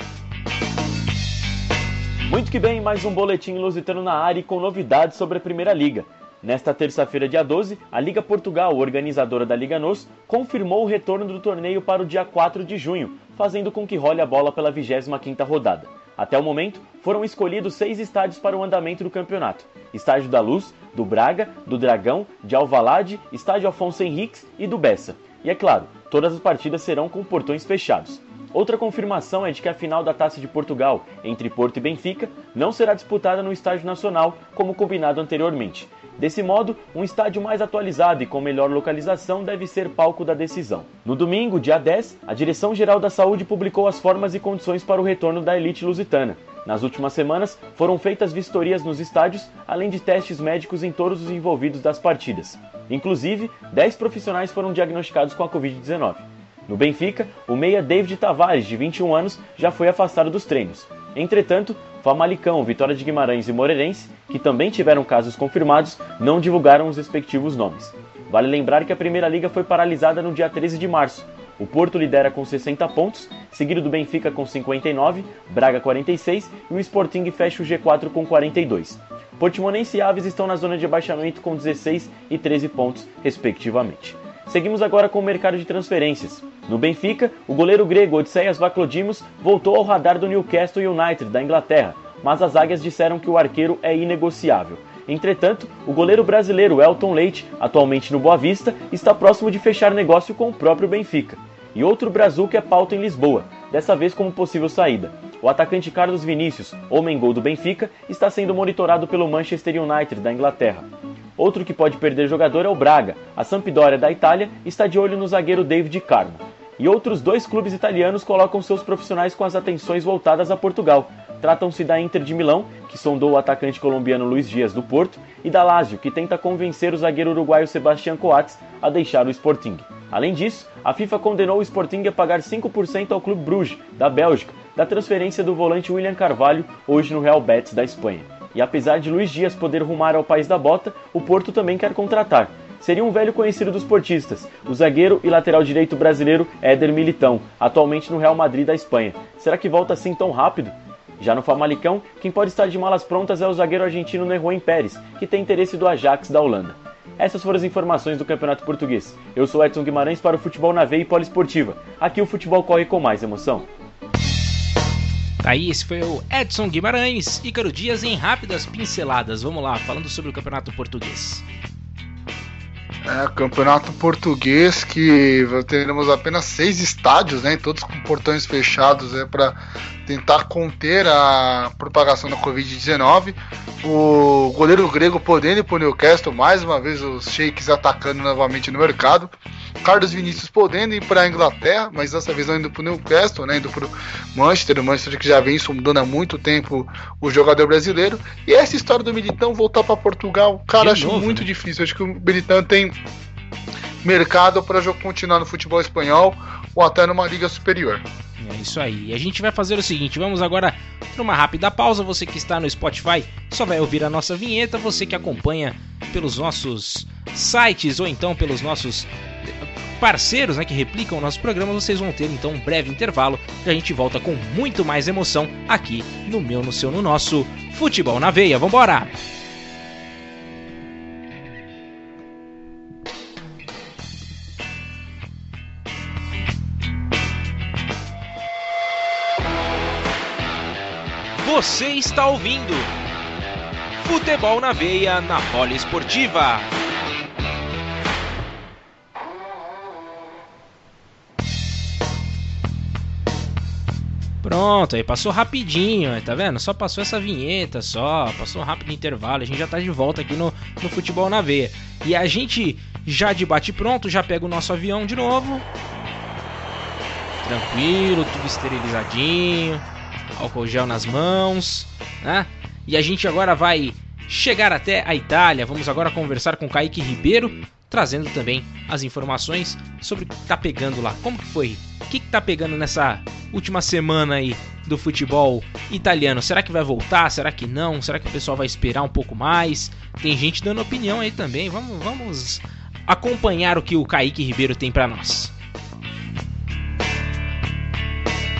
Muito que bem, mais um boletim lusitano na área e com novidades sobre a Primeira Liga. Nesta terça-feira, dia 12, a Liga Portugal, organizadora da Liga NOS, confirmou o retorno do torneio para o dia 4 de junho, fazendo com que role a bola pela 25ª rodada. Até o momento, foram escolhidos seis estádios para o andamento do campeonato. Estádio da Luz, do Braga, do Dragão, de Alvalade, Estádio Afonso Henriques e do Bessa. E é claro, todas as partidas serão com portões fechados. Outra confirmação é de que a final da Taça de Portugal entre Porto e Benfica não será disputada no Estádio Nacional, como combinado anteriormente. Desse modo, um estádio mais atualizado e com melhor localização deve ser palco da decisão. No domingo, dia 10, a Direção-Geral da Saúde publicou as formas e condições para o retorno da elite lusitana. Nas últimas semanas, foram feitas vistorias nos estádios, além de testes médicos em todos os envolvidos das partidas. Inclusive, 10 profissionais foram diagnosticados com a Covid-19. No Benfica, o meia David Tavares, de 21 anos, já foi afastado dos treinos. Entretanto, Famalicão, Vitória de Guimarães e Moreirense, que também tiveram casos confirmados, não divulgaram os respectivos nomes. Vale lembrar que a Primeira Liga foi paralisada no dia 13 de março. O Porto lidera com 60 pontos, seguido do Benfica com 59, Braga 46 e o Sporting fecha o G4 com 42. Portimonense e Aves estão na zona de abaixamento com 16 e 13 pontos, respectivamente. Seguimos agora com o mercado de transferências. No Benfica, o goleiro grego Odisseias Vaklodimos voltou ao radar do Newcastle United da Inglaterra, mas as águias disseram que o arqueiro é inegociável. Entretanto, o goleiro brasileiro Elton Leite, atualmente no Boa Vista, está próximo de fechar negócio com o próprio Benfica. E outro Brasil que é pauta em Lisboa, dessa vez como possível saída. O atacante Carlos Vinícius, homem gol do Benfica, está sendo monitorado pelo Manchester United da Inglaterra. Outro que pode perder jogador é o Braga. A Sampdoria da Itália está de olho no zagueiro David Carmo. E outros dois clubes italianos colocam seus profissionais com as atenções voltadas a Portugal. Tratam-se da Inter de Milão, que sondou o atacante colombiano Luiz Dias do Porto, e da Lazio, que tenta convencer o zagueiro uruguaio Sebastián Coates a deixar o Sporting. Além disso, a FIFA condenou o Sporting a pagar 5% ao Clube Bruges, da Bélgica, da transferência do volante William Carvalho, hoje no Real Betis da Espanha. E apesar de Luiz Dias poder rumar ao país da bota, o Porto também quer contratar. Seria um velho conhecido dos portistas, o zagueiro e lateral direito brasileiro Éder Militão, atualmente no Real Madrid da Espanha. Será que volta assim tão rápido? Já no Famalicão, quem pode estar de malas prontas é o zagueiro argentino Nerroen Pérez, que tem interesse do Ajax da Holanda. Essas foram as informações do Campeonato Português. Eu sou Edson Guimarães para o Futebol na Veia e Poliesportiva. Aqui o futebol corre com mais emoção. Aí, esse foi o Edson Guimarães, Ícaro Dias em rápidas pinceladas. Vamos lá, falando sobre o Campeonato Português. É, campeonato português que teremos apenas seis estádios, né, todos com portões fechados, é para tentar conter a propagação da Covid-19. O goleiro grego podendo ir para o Newcastle, mais uma vez os shakes atacando novamente no mercado. Carlos Vinícius podendo ir para a Inglaterra, mas dessa vez não indo para o Newcastle, né, indo para o Manchester, o Manchester que já vem sondando há muito tempo o jogador brasileiro. E essa história do Militão voltar para Portugal, cara, acho novo, muito né? difícil. Acho que o Militão tem mercado para continuar no futebol espanhol ou até numa liga superior. É isso aí. E a gente vai fazer o seguinte: vamos agora para uma rápida pausa. Você que está no Spotify só vai ouvir a nossa vinheta. Você que acompanha pelos nossos sites ou então pelos nossos parceiros né, que replicam o nosso programa, vocês vão ter então um breve intervalo e a gente volta com muito mais emoção aqui no meu, no seu, no nosso Futebol na Veia. Vambora! Você está ouvindo Futebol na Veia na Poliesportiva. Pronto, aí passou rapidinho, tá vendo? Só passou essa vinheta, só, passou um rápido intervalo, a gente já tá de volta aqui no, no Futebol na Veia. E a gente já de bate pronto, já pega o nosso avião de novo. Tranquilo, tudo esterilizadinho, álcool gel nas mãos, né? E a gente agora vai chegar até a Itália. Vamos agora conversar com Kaique Ribeiro, trazendo também as informações sobre o que tá pegando lá. Como que foi? O que, que tá pegando nessa última semana aí do futebol italiano? Será que vai voltar? Será que não? Será que o pessoal vai esperar um pouco mais? Tem gente dando opinião aí também. Vamos, vamos acompanhar o que o Kaique Ribeiro tem para nós.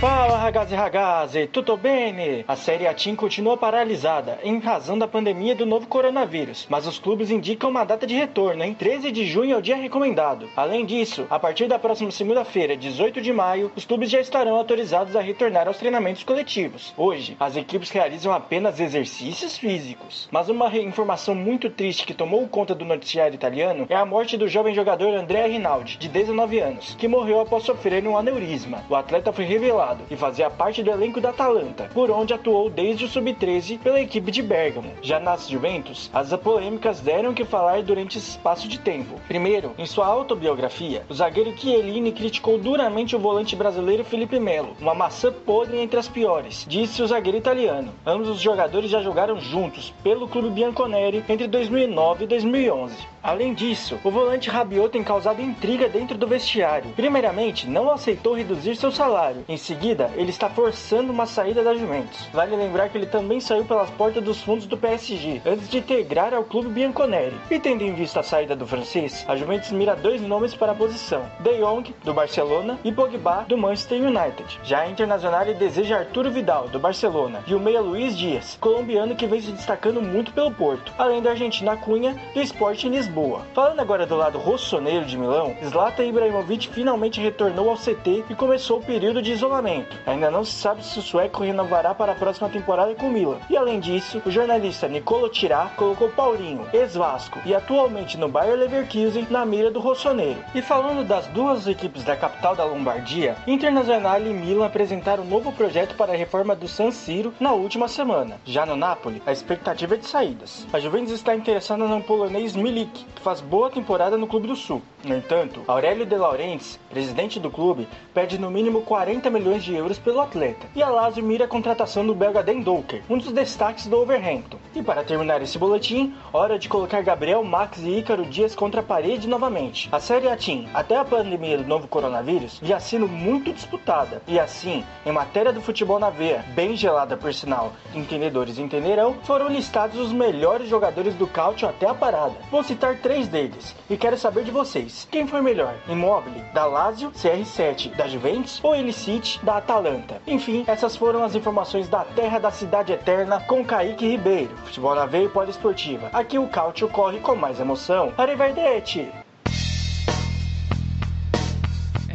Fala ragazzi ragazzi, tudo bene? A Série A Team continua paralisada em razão da pandemia do novo coronavírus, mas os clubes indicam uma data de retorno, em 13 de junho é o dia recomendado. Além disso, a partir da próxima segunda-feira, 18 de maio, os clubes já estarão autorizados a retornar aos treinamentos coletivos. Hoje, as equipes realizam apenas exercícios físicos. Mas uma informação muito triste que tomou conta do noticiário italiano é a morte do jovem jogador Andrea Rinaldi, de 19 anos, que morreu após sofrer um aneurisma. O atleta foi revelado e fazia parte do elenco da Atalanta, por onde atuou desde o sub-13 pela equipe de Bergamo. Já nas Juventus, as polêmicas deram que falar durante esse espaço de tempo. Primeiro, em sua autobiografia, o zagueiro Chiellini criticou duramente o volante brasileiro Felipe Melo, uma maçã podre entre as piores, disse o zagueiro italiano. Ambos os jogadores já jogaram juntos pelo clube Bianconeri entre 2009 e 2011. Além disso, o volante Rabiot tem causado intriga dentro do vestiário. Primeiramente, não aceitou reduzir seu salário. Em seguida, ele está forçando uma saída da Juventus. Vale lembrar que ele também saiu pelas portas dos fundos do PSG antes de integrar ao clube Bianconeri. E tendo em vista a saída do francês, a Juventus mira dois nomes para a posição: De Jong, do Barcelona, e Pogba, do Manchester United. Já a Internacional deseja Arturo Vidal, do Barcelona, e o meia Luiz Dias, colombiano que vem se destacando muito pelo Porto, além da Argentina Cunha, do Sporting Lisboa. Lisboa. Falando agora do lado rossoneiro de Milão, Zlatan Ibrahimovic finalmente retornou ao CT e começou o período de isolamento. Ainda não se sabe se o sueco renovará para a próxima temporada com o Milan. E além disso, o jornalista Nicolo Tirá colocou Paulinho, ex-Vasco e atualmente no Bayer Leverkusen, na mira do rossoneiro. E falando das duas equipes da capital da Lombardia, Internazionale e Milan apresentaram um novo projeto para a reforma do San Siro na última semana. Já no Napoli, a expectativa é de saídas. A Juventus está interessada no polonês Milik, que faz boa temporada no Clube do Sul. No entanto, Aurélio De Laurentiis, presidente do clube, pede no mínimo 40 milhões de euros pelo atleta. E a Lazio mira a contratação do belga Den Doker, um dos destaques do Overhampton. E para terminar esse boletim, hora de colocar Gabriel, Max e Ícaro Dias contra a parede novamente. A Série A Team, até a pandemia do novo coronavírus, já sendo muito disputada. E assim, em matéria do futebol na veia, bem gelada por sinal, entendedores entenderão, foram listados os melhores jogadores do Cautio até a parada. Vou citar três deles e quero saber de vocês. Quem foi melhor? Immobile, da Lazio, CR7, da Juventus ou Elicite, da Atalanta? Enfim, essas foram as informações da terra da cidade eterna com Kaique Ribeiro. Futebol na veia e poliesportiva. Aqui o Cautio corre com mais emoção. Arrivederci!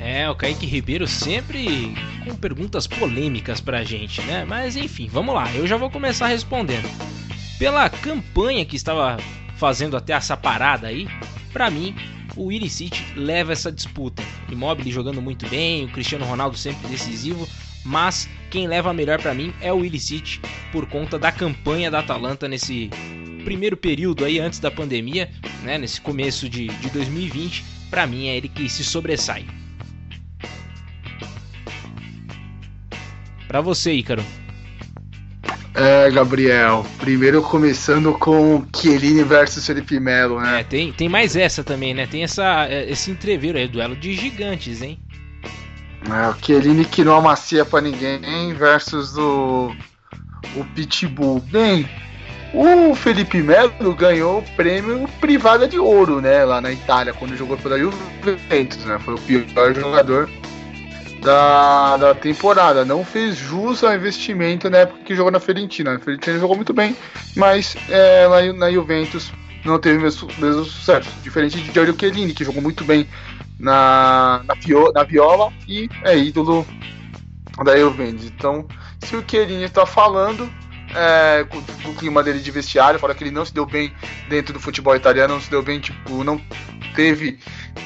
É, o Kaique Ribeiro sempre com perguntas polêmicas pra gente, né? Mas enfim, vamos lá, eu já vou começar respondendo. Pela campanha que estava fazendo até essa parada aí, para mim, o City leva essa disputa. Immobile jogando muito bem, o Cristiano Ronaldo sempre decisivo, mas quem leva melhor para mim é o City por conta da campanha da Atalanta nesse primeiro período aí antes da pandemia, né, nesse começo de, de 2020, para mim é ele que se sobressai. Para você, Ícaro. É, Gabriel. Primeiro começando com Chiellini versus Felipe Melo, né? É, tem, tem mais essa também, né? Tem essa, é, esse entreveiro aí, duelo de gigantes, hein? É, o Chiellini que não amacia pra ninguém versus o, o Pitbull. Bem, o Felipe Melo ganhou o prêmio privada de ouro, né? Lá na Itália, quando jogou pela Juventus, né? Foi o pior jogador da, da temporada. Não fez jus ao investimento na época que jogou na Fiorentina. A Fiorentina jogou muito bem, mas é, na, na Juventus não teve o mesmo, mesmo sucesso. Diferente de Giorgio Chiellini, que jogou muito bem na, na, Fio, na Viola e é ídolo da Juventus. Então, se o Chiellini está falando, é, do clima dele de vestiário, fala que ele não se deu bem dentro do futebol italiano, não se deu bem, tipo, não teve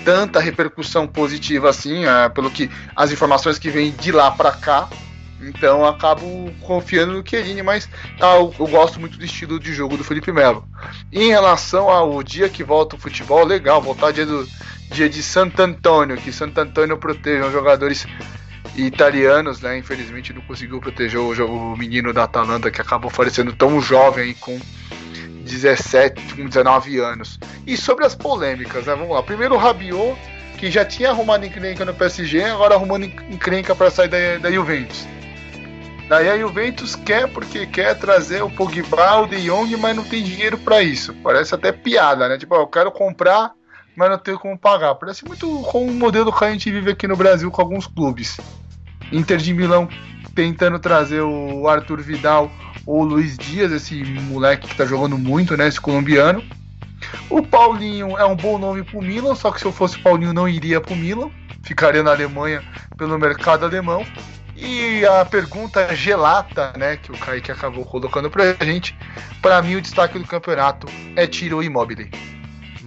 tanta repercussão positiva assim, é, pelo que as informações que vêm de lá para cá. Então acabo confiando no Chiellini, mas ah, eu, eu, gosto muito do estilo de jogo do Felipe Melo. Em relação ao dia que volta o futebol, legal, voltar dia do dia de Santo Antônio, que Santo Antônio proteja os jogadores italianos, né? Infelizmente não conseguiu proteger o, o menino da Atalanta que acabou falecendo tão jovem com 17, com 19 anos. E sobre as polêmicas, né? Vamos lá. Primeiro o Rabiot, que já tinha arrumado encrenca no PSG, agora arrumando encrenca para sair da, da Juventus. Daí a Juventus quer porque quer trazer o Pogba, o De Jong, mas não tem dinheiro para isso. Parece até piada, né? Tipo, eu quero comprar, mas não tenho como pagar. Parece muito com o modelo que a gente vive aqui no Brasil com alguns clubes. Inter de Milão tentando trazer o Arthur Vidal ou o Luiz Dias, esse moleque que tá jogando muito, né? Esse colombiano. O Paulinho é um bom nome pro Milan, só que se eu fosse Paulinho não iria pro Milan, ficaria na Alemanha pelo mercado alemão. E a pergunta gelata, né, que o Kaique acabou colocando pra gente, para mim o destaque do campeonato é Tiro Immobile.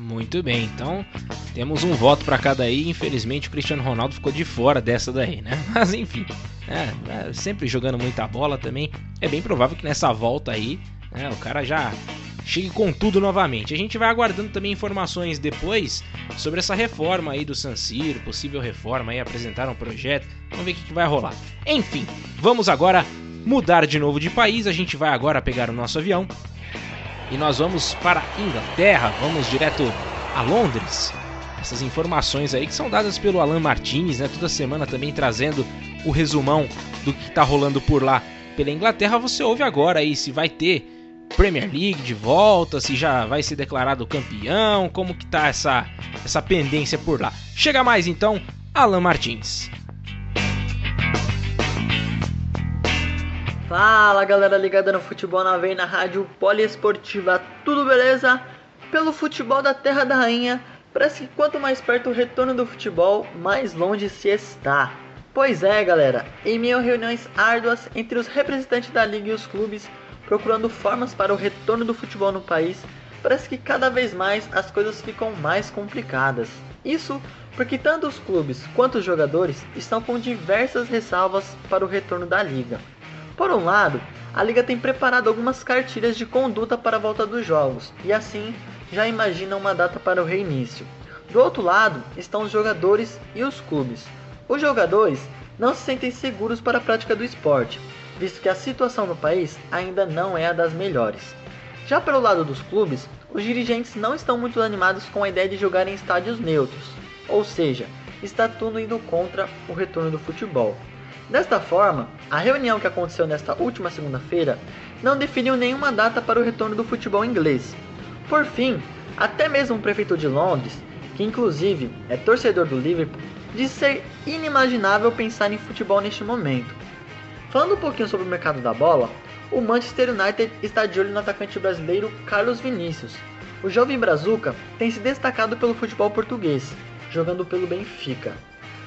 Muito bem, então temos um voto para cada aí. Infelizmente o Cristiano Ronaldo ficou de fora dessa daí, né? Mas enfim, é, é, sempre jogando muita bola também. É bem provável que nessa volta aí, né, o cara já chegue com tudo novamente. A gente vai aguardando também informações depois sobre essa reforma aí do San Siro, possível reforma aí, apresentar um projeto. Vamos ver o que vai rolar. Enfim, vamos agora mudar de novo de país. A gente vai agora pegar o nosso avião e nós vamos para Inglaterra, vamos direto a Londres. Essas informações aí que são dadas pelo Alan Martins, né? Toda semana também trazendo o resumão do que está rolando por lá pela Inglaterra. Você ouve agora aí se vai ter Premier League de volta, se já vai ser declarado campeão, como que tá essa, essa pendência por lá. Chega mais então, Alan Martins. Fala galera ligada no Futebol na Veia na Rádio Poliesportiva, tudo beleza? Pelo futebol da Terra da Rainha, parece que quanto mais perto o retorno do futebol, mais longe se está. Pois é galera, em meio a reuniões árduas entre os representantes da liga e os clubes, procurando formas para o retorno do futebol no país, parece que cada vez mais as coisas ficam mais complicadas. Isso porque tanto os clubes quanto os jogadores estão com diversas ressalvas para o retorno da liga. Por um lado, a liga tem preparado algumas cartilhas de conduta para a volta dos jogos e assim já imagina uma data para o reinício. Do outro lado estão os jogadores e os clubes. Os jogadores não se sentem seguros para a prática do esporte, visto que a situação no país ainda não é a das melhores. Já pelo lado dos clubes, os dirigentes não estão muito animados com a ideia de jogar em estádios neutros, ou seja, está tudo indo contra o retorno do futebol. Desta forma, a reunião que aconteceu nesta última segunda-feira não definiu nenhuma data para o retorno do futebol inglês. Por fim, até mesmo o prefeito de Londres, que inclusive é torcedor do Liverpool, disse ser inimaginável pensar em futebol neste momento, Falando um pouquinho sobre o mercado da bola, o Manchester United está de olho no atacante brasileiro Carlos Vinícius. O jovem brazuca tem se destacado pelo futebol português, jogando pelo Benfica.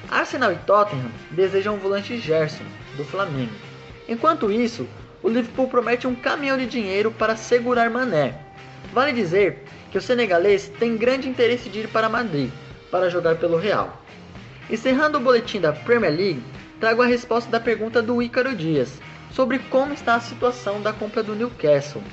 Arsenal e Tottenham desejam o volante Gerson, do Flamengo. Enquanto isso, o Liverpool promete um caminhão de dinheiro para segurar Mané. Vale dizer que o senegalês tem grande interesse de ir para Madrid para jogar pelo Real. Encerrando o boletim da Premier League, trago a resposta da pergunta do Ícaro Dias sobre como está a situação da compra do Newcastle.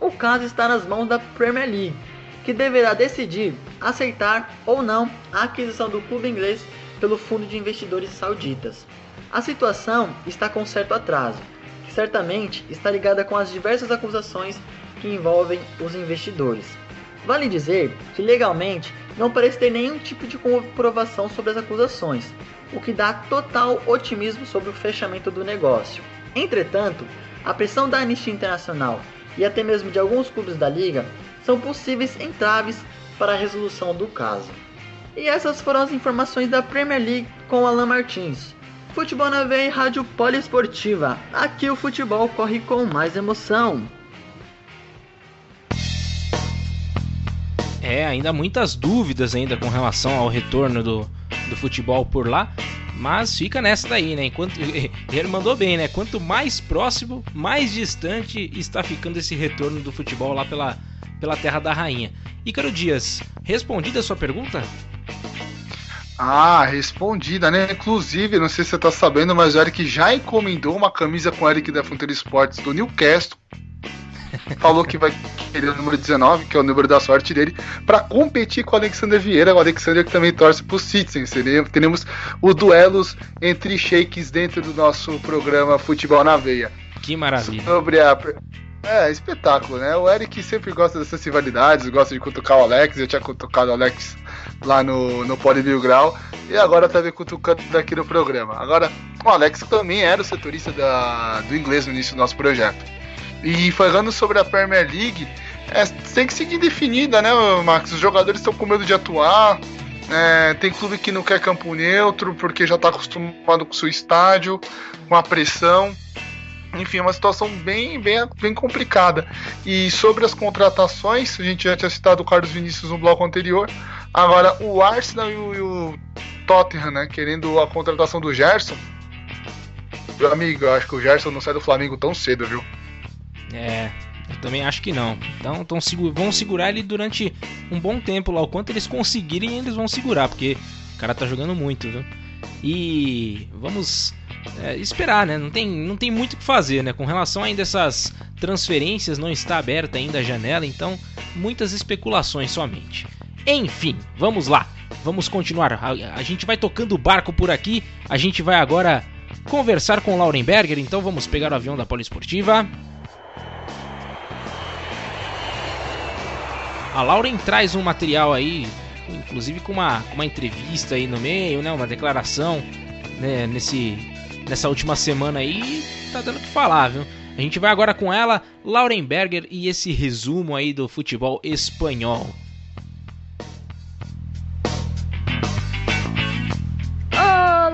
O caso está nas mãos da Premier League, que deverá decidir aceitar ou não a aquisição do clube inglês pelo fundo de investidores sauditas. A situação está com certo atraso, que certamente está ligada com as diversas acusações que envolvem os investidores. Vale dizer que legalmente não parece ter nenhum tipo de comprovação sobre as acusações, o que dá total otimismo sobre o fechamento do negócio. Entretanto, a pressão da Anistia Internacional e até mesmo de alguns clubes da liga são possíveis entraves para a resolução do caso. E essas foram as informações da Premier League com Alan Martins. Futebol na veia e rádio poliesportiva. Aqui o futebol corre com mais emoção. É, ainda muitas dúvidas ainda com relação ao retorno do, do futebol por lá. Mas fica nessa daí, né? Enquanto ele mandou bem, né? Quanto mais próximo, mais distante está ficando esse retorno do futebol lá pela, pela Terra da Rainha. Ícaro Dias, respondida a sua pergunta? Ah, respondida, né? Inclusive, não sei se você tá sabendo, mas o Eric já encomendou uma camisa com o Eric da Fronteira Esportes do Newcastle falou que vai querer o número 19, que é o número da sorte dele, para competir com o Alexander Vieira, o Alexander que também torce pro Citizens. Teremos os duelos entre shakes dentro do nosso programa Futebol na Veia. Que maravilha. Sobre a. É, espetáculo, né? O Eric sempre gosta dessas rivalidades, gosta de cutucar o Alex, eu tinha cutucado o Alex lá no, no Polibio Grau, e agora tá me cutucando aqui no programa. Agora, o Alex também era o setorista da, do inglês no início do nosso projeto. E falando sobre a Premier League, é, tem que seguir definida, né, Max? Os jogadores estão com medo de atuar, É, tem clube que não quer campo neutro porque já está acostumado com o seu estádio, com a pressão. Enfim, é uma situação bem, bem, bem complicada. E sobre as contratações, a gente já tinha citado o Carlos Vinícius no bloco anterior. Agora, o Arsenal e o, e o Tottenham, né, querendo a contratação do Gerson. Meu amigo, eu acho que o Gerson não sai do Flamengo tão cedo, viu? É, eu também acho que não. Então tão, vão segurar ele durante um bom tempo lá. O quanto eles conseguirem, eles vão segurar, porque o cara tá jogando muito, viu? E vamos é, esperar, né? Não tem, não tem muito o que fazer, né? Com relação ainda a essas transferências, não está aberta ainda a janela, então muitas especulações somente. Enfim, vamos lá. Vamos continuar. A, a gente vai tocando o barco por aqui. A gente vai agora conversar com Lauren Berger, então vamos pegar o avião da Poliesportiva. A Lauren traz um material aí, inclusive com uma, uma entrevista aí no meio, né? Uma declaração né, nesse, nessa última semana aí. Tá dando o que falar, viu? A gente vai agora com ela, Lauren Berger, e esse resumo aí do futebol espanhol.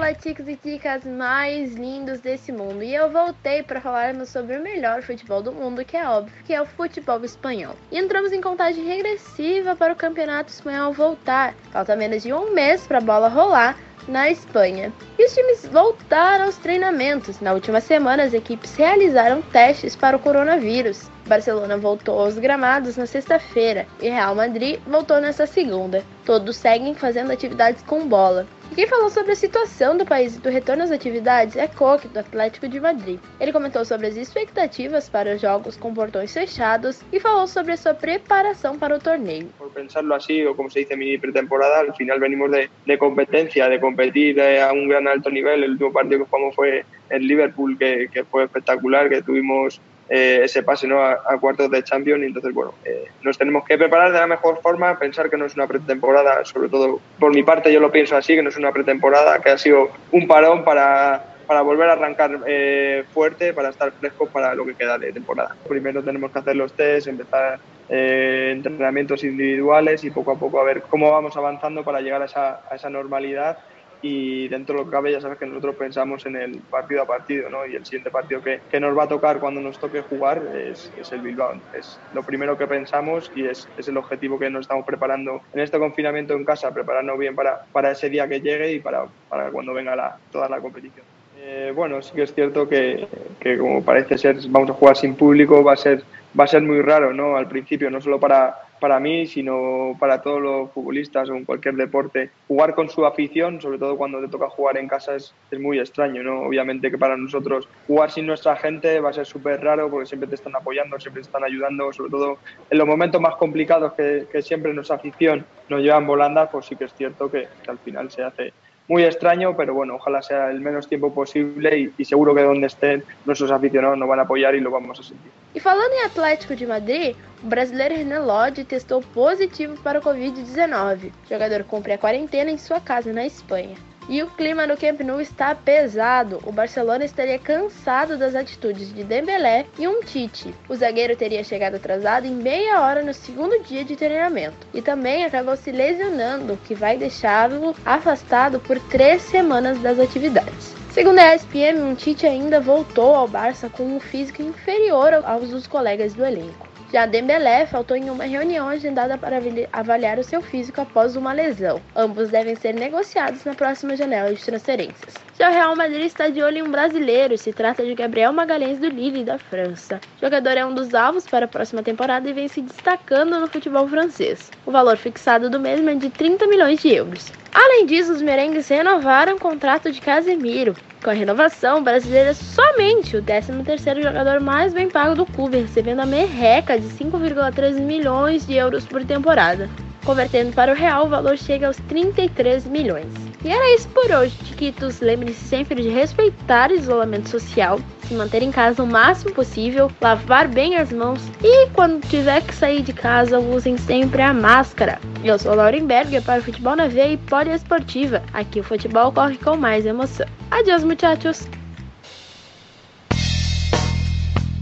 Olá, ticos e ticas mais lindos desse mundo. E eu voltei para falarmos sobre o melhor futebol do mundo, que é óbvio, que é o futebol espanhol. E entramos em contagem regressiva para o campeonato espanhol voltar. Falta menos de um mês para a bola rolar na Espanha. E os times voltaram aos treinamentos. Na última semana, as equipes realizaram testes para o coronavírus. Barcelona voltou aos gramados na sexta-feira e Real Madrid voltou nesta segunda. Todos seguem fazendo atividades com bola. E quem falou sobre a situação do país e do retorno às atividades é Koch, do Atlético de Madrid. Ele comentou sobre as expectativas para os jogos com portões fechados e falou sobre a sua preparação para o torneio. Por pensarlo así, o como se dice mini pretemporada, al final venimos de, de de competir eh, a un gran alto nivel. El último partido que jugamos fue en Liverpool, que, que fue espectacular, que tuvimos eh, ese pase ¿no? a, a, cuartos de Champions. Y entonces, bueno, eh, nos tenemos que preparar de la mejor forma, pensar que no es una pretemporada, sobre todo por mi parte yo lo pienso así, que no es una pretemporada, que ha sido un parón para, para volver a arrancar eh, fuerte, para estar frescos para lo que queda de temporada. Primero tenemos que hacer los test, empezar eh, entrenamientos individuales y poco a poco a ver cómo vamos avanzando para llegar a esa, a esa normalidad y dentro de lo que cabe ya sabes que nosotros pensamos en el partido a partido ¿no? y el siguiente partido que, que nos va a tocar cuando nos toque jugar es, es, el Bilbao. Es lo primero que pensamos y es, es, el objetivo que nos estamos preparando en este confinamiento en casa, prepararnos bien para, para ese día que llegue y para, para cuando venga la, toda la competición. Eh, bueno, sí que es cierto que, que, como parece ser vamos a jugar sin público, va a ser, va a ser muy raro ¿no? al principio, no solo para para mí, sino para todos los futbolistas o en cualquier deporte. Jugar con su afición, sobre todo cuando te toca jugar en casa, es, es muy extraño, ¿no? Obviamente que para nosotros jugar sin nuestra gente va a ser súper raro porque siempre te están apoyando, siempre te están ayudando, sobre todo en los momentos más complicados que, que siempre nuestra afición nos llevan volando, pues sí que es cierto que, que al final se hace muy extraño, pero bueno, ojalá sea el menos tiempo posible y, y, seguro que donde estén nuestros aficionados nos van a apoyar y lo vamos a sentir. E falando em Atlético de Madrid, o brasileiro Renan Lodge testou positivo para o Covid-19. O jogador cumpre a quarentena em sua casa na Espanha. E o clima no Camp Nou está pesado. O Barcelona estaria cansado das atitudes de Dembélé e um Tite. O zagueiro teria chegado atrasado em meia hora no segundo dia de treinamento e também acabou se lesionando, o que vai deixá-lo afastado por três semanas das atividades. Segundo a ESPN, um Tite ainda voltou ao Barça com um físico inferior aos dos colegas do elenco. Já Dembélé faltou em uma reunião agendada para avaliar o seu físico após uma lesão. Ambos devem ser negociados na próxima janela de transferências. Já o Real Madrid está de olho em um brasileiro. Se trata de Gabriel Magalhães do Lille, da França. O jogador é um dos alvos para a próxima temporada e vem se destacando no futebol francês. O valor fixado do mesmo é de 30 milhões de euros. Além disso, os merengues renovaram o contrato de Casemiro. Com a renovação, o brasileiro é somente o 13º jogador mais bem pago do clube, recebendo a merreca de 5,3 milhões de euros por temporada. Convertendo para o real, o valor chega aos 33 milhões. E era isso por hoje, Chiquitos. Lembre-se sempre de respeitar o isolamento social, se manter em casa o máximo possível, lavar bem as mãos e, quando tiver que sair de casa, usem sempre a máscara. Eu sou Lauren Berger para o Futebol na Veia e Poliesportiva. Aqui o futebol corre com mais emoção. Adeus, muchachos!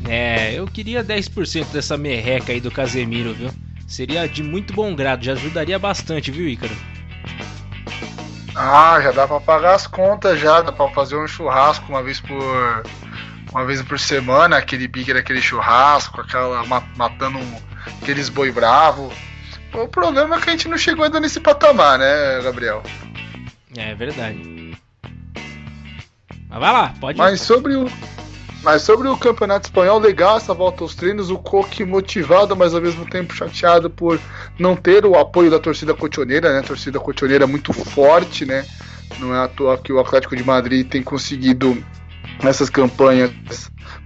É, eu queria 10% dessa merreca aí do Casemiro, viu? Seria de muito bom grado, já ajudaria bastante, viu, Ícaro? Ah, já dá pra pagar as contas já, dá pra fazer um churrasco uma vez por. Uma vez por semana, aquele big aquele churrasco, aquela matando aqueles boi bravo. O problema é que a gente não chegou ainda nesse patamar, né, Gabriel? É verdade. Mas vai lá, pode Mas sobre o. Mas sobre o campeonato espanhol, legal essa volta aos treinos, o Coque motivado, mas ao mesmo tempo chateado por não ter o apoio da torcida cotioneira, né? A torcida cotioneira é muito forte, né? Não é à toa que o Atlético de Madrid tem conseguido essas campanhas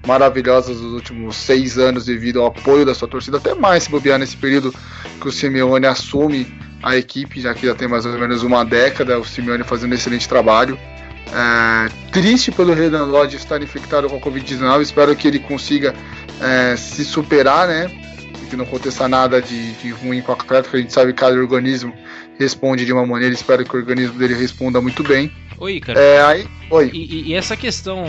maravilhosas dos últimos seis anos devido ao apoio da sua torcida, até mais se bobear nesse período que o Simeone assume a equipe, já que já tem mais ou menos uma década, o Simeone fazendo um excelente trabalho. É, triste pelo Renan Lodge estar infectado com a Covid-19. Espero que ele consiga é, se superar, né? E que não aconteça nada de, de ruim com a Atlético. A gente sabe que cada organismo responde de uma maneira. Espero que o organismo dele responda muito bem. Oi, cara. É, aí, oi. E, e, essa questão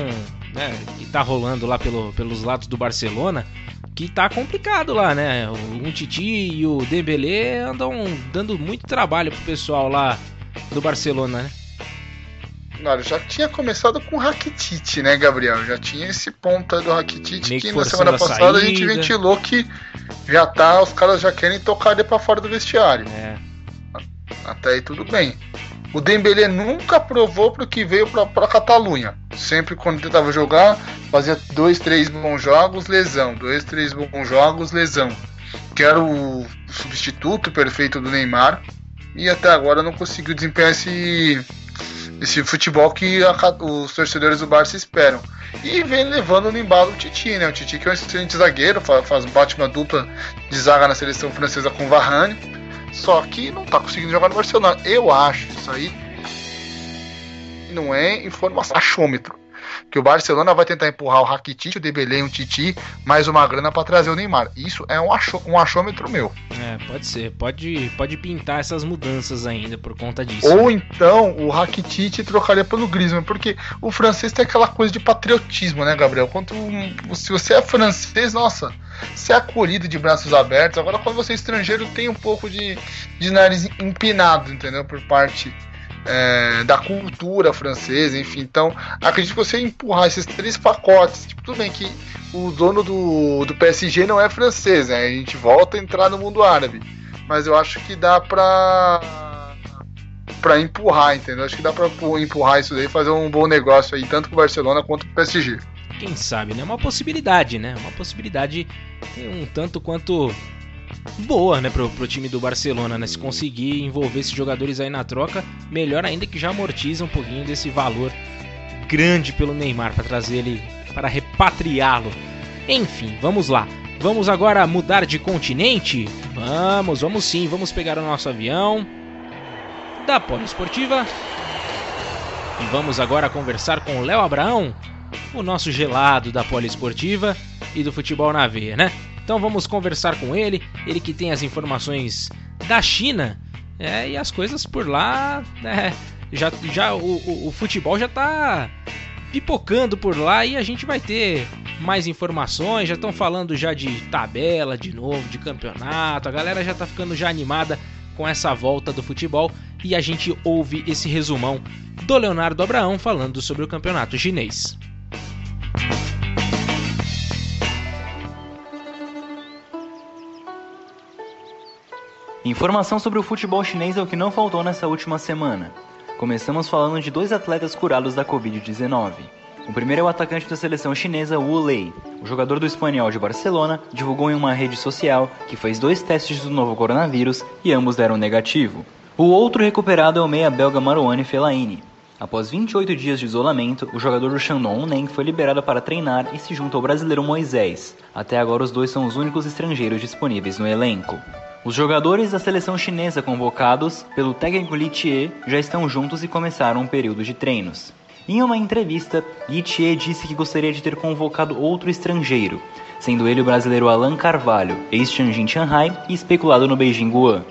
né, que tá rolando lá pelo, pelos lados do Barcelona, que tá complicado lá, né? O Titi e o Dembélé andam dando muito trabalho pro pessoal lá do Barcelona, né? Não, já tinha começado com o Rakitic, né, Gabriel? Já tinha esse ponto do Rakitic que na semana passada a, a, gente ventilou que já tá, os caras já querem tocar ele pra fora do vestiário. É. Até aí tudo bem. O Dembélé nunca provou pro que veio pra, pra Catalunha. Sempre quando tentava jogar, fazia dois, três bons jogos, lesão. Dois, três bons jogos, lesão. Que era o substituto perfeito do Neymar. E até agora não conseguiu desempenhar esse, esse futebol que a, os torcedores do Barça esperam. E vem levando no embalo o Titi, né? O Titi que é um excelente zagueiro, faz, faz bate uma dupla de zaga na seleção francesa com o Varane, só que não tá conseguindo jogar no Barcelona. Eu acho isso aí não é informação, achômetro que o Barcelona vai tentar empurrar o Rakitic, o Dembélé, um Titi, mais uma grana para trazer o Neymar. Isso é um, achô, um achômetro meu. É, pode ser. Pode, pode pintar essas mudanças ainda por conta disso. Ou então o Rakitic trocaria pelo Griezmann, porque o francês tem aquela coisa de patriotismo, né, Gabriel? Quanto se você é francês, nossa, você é acolhido de braços abertos. Agora, quando você é estrangeiro, tem um pouco de, de nariz empinado, entendeu? Por parte é, da cultura francesa, enfim. Então, acredito que você empurrar esses três pacotes, tipo, tudo bem que o dono do, do PSG não é francês, né? A gente volta a entrar no mundo árabe. Mas eu acho que dá pra para empurrar, entendeu? Acho que dá para empurrar isso daí, fazer um bom negócio aí, tanto com o Barcelona quanto com o PSG. Quem sabe, né? Uma possibilidade, né? Uma possibilidade um tanto quanto boa, né, pro, pro time do Barcelona, né? Se conseguir envolver esses jogadores aí na troca, melhor ainda que já amortiza um pouquinho desse valor grande pelo Neymar para trazer ele para repatriá-lo. Enfim, vamos lá. Vamos agora mudar de continente? Vamos, vamos sim, vamos pegar o nosso avião da Poliesportiva e vamos agora conversar com Léo Abraão, o nosso gelado da Poliesportiva e do futebol na veia, né? Então vamos conversar com ele, ele que tem as informações da China, é, e as coisas por lá, né, já, já o, o, o futebol já está pipocando por lá e a gente vai ter mais informações, já estão falando já de tabela de novo, de campeonato, a galera já está ficando já animada com essa volta do futebol e a gente ouve esse resumão do Leonardo Abraão falando sobre o campeonato chinês. Informação sobre o futebol chinês é o que não faltou nessa última semana. Começamos falando de dois atletas curados da Covid-19. O primeiro é o atacante da seleção chinesa Wu Lei. O jogador do espanhol de Barcelona divulgou em uma rede social que fez dois testes do novo coronavírus e ambos deram negativo. O outro recuperado é o meia belga Marouane Fellaini. Após 28 dias de isolamento, o jogador do Shandong Uneng foi liberado para treinar e se junta ao brasileiro Moisés. Até agora os dois são os únicos estrangeiros disponíveis no elenco. Os jogadores da seleção chinesa convocados pelo técnico Li Chie já estão juntos e começaram um período de treinos. Em uma entrevista, Li Chie disse que gostaria de ter convocado outro estrangeiro, sendo ele o brasileiro Alan Carvalho, ex-Tianjin Shanghai e especulado no Beijing Guan.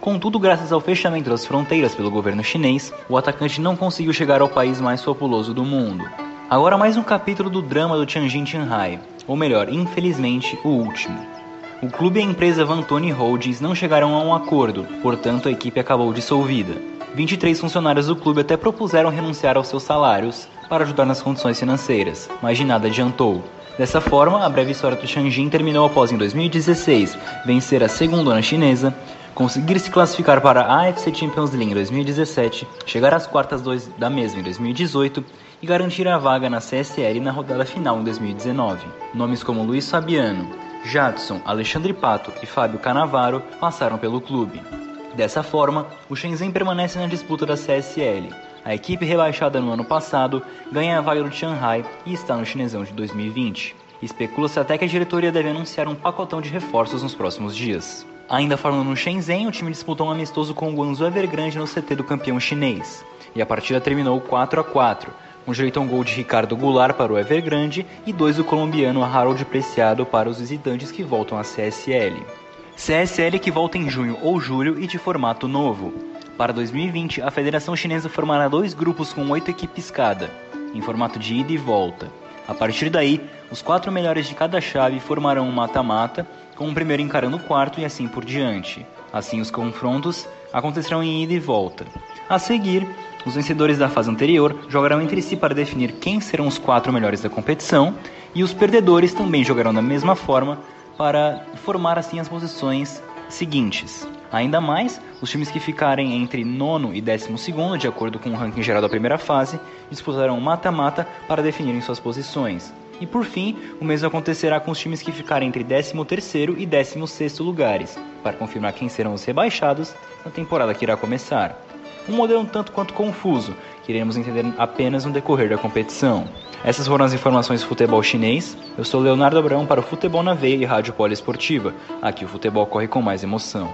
Contudo, graças ao fechamento das fronteiras pelo governo chinês, o atacante não conseguiu chegar ao país mais populoso do mundo. Agora mais um capítulo do drama do Tianjin Shanghai, ou melhor, infelizmente, o último. O clube e a empresa Vantoni Holdings não chegaram a um acordo, portanto a equipe acabou dissolvida. 23 funcionários do clube até propuseram renunciar aos seus salários para ajudar nas condições financeiras, mas de nada adiantou. Dessa forma, a breve história do Shanjin terminou após em 2016 vencer a segunda chinesa, conseguir se classificar para a AFC Champions League em 2017, chegar às quartas da mesma em 2018 e garantir a vaga na CSL na rodada final em 2019. Nomes como Luiz Fabiano, Jadson, Alexandre Pato e Fábio Canavaro passaram pelo clube. Dessa forma, o Shenzhen permanece na disputa da CSL. A equipe rebaixada no ano passado ganha a vaga do Shanghai e está no chinesão de 2020. Especula-se até que a diretoria deve anunciar um pacotão de reforços nos próximos dias. Ainda falando no Shenzhen, o time disputou um amistoso com o Guangzhou Evergrande no CT do campeão chinês. E a partida terminou 4 a 4, com direito um gol de Ricardo Goulart para o Evergrande e dois do colombiano Harold Preciado para os visitantes que voltam à CSL. CSL que volta em junho ou julho e de formato novo. Para 2020, a Federação Chinesa formará dois grupos com oito equipes cada, em formato de ida e volta. A partir daí, os quatro melhores de cada chave formarão um mata-mata com o primeiro encarando o quarto e assim por diante. Assim, os confrontos acontecerão em ida e volta. A seguir, os vencedores da fase anterior jogarão entre si para definir quem serão os quatro melhores da competição, e os perdedores também jogarão da mesma forma para formar assim as posições seguintes. Ainda mais, os times que ficarem entre nono e décimo segundo, de acordo com o ranking geral da primeira fase, disputarão mata-mata para definirem suas posições. E por fim, o mesmo acontecerá com os times que ficarem entre 13º e 16º lugares, para confirmar quem serão os rebaixados na temporada que irá começar. Um modelo um tanto quanto confuso, que iremos entender apenas no decorrer da competição. Essas foram as informações do futebol chinês. Eu sou Leonardo Abrão para o Futebol na Veia e Rádio Poliesportiva. Aqui o futebol corre com mais emoção.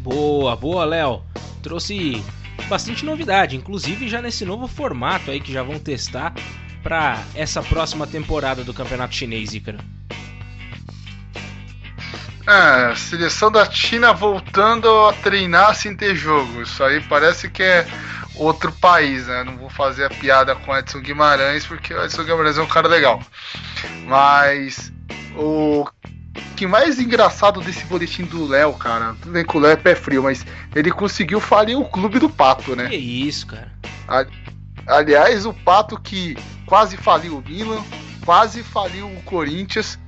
Boa, boa, Léo. Trouxe bastante novidade, inclusive já nesse novo formato aí que já vão testar para essa próxima temporada do Campeonato Chinês, Ícaro. É, seleção da China voltando a treinar sem ter jogo. Isso aí parece que é outro país, né? Não vou fazer a piada com Edson Guimarães, porque o Edson Guimarães é um cara legal. Mas o que mais engraçado desse boletim do Léo, cara, tudo bem que o Léo é pé frio, mas ele conseguiu falir o clube do Pato, né? Que isso, cara. Aliás, o Pato que quase faliu o Milan, quase faliu o Corinthians.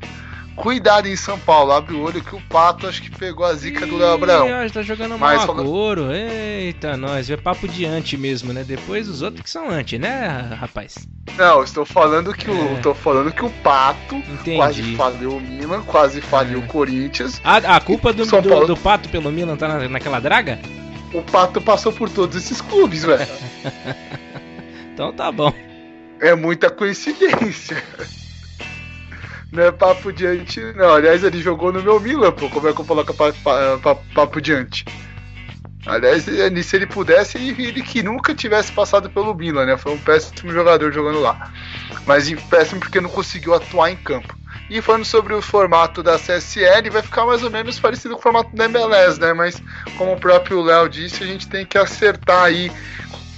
Cuidado em São Paulo, abre o olho que o Pato acho que pegou a zica do Léo Abrão. Ih, tá jogando mal a couro. Eita, nós, é papo de anti mesmo, né? Depois os outros que são anti, né, rapaz? Não, estou falando que o, estou falando que o Pato Entendi. quase faliu o Milan, quase faliu é. o Corinthians. A, a culpa do, do, Paulo... do, Pato pelo Milan tá na, naquela draga? O Pato passou por todos esses clubes, velho. então tá bom. É muita coincidência. Não é papo diante, não. Aliás, ele jogou no meu Milan, pô. Como é que eu coloco papo diante? Aliás, se ele pudesse, ele que nunca tivesse passado pelo Milan, né? Foi um péssimo jogador jogando lá. Mas péssimo porque não conseguiu atuar em campo. E falando sobre o formato da CSL, vai ficar mais ou menos parecido com o formato da MLS, né? Mas como o próprio Léo disse, a gente tem que acertar aí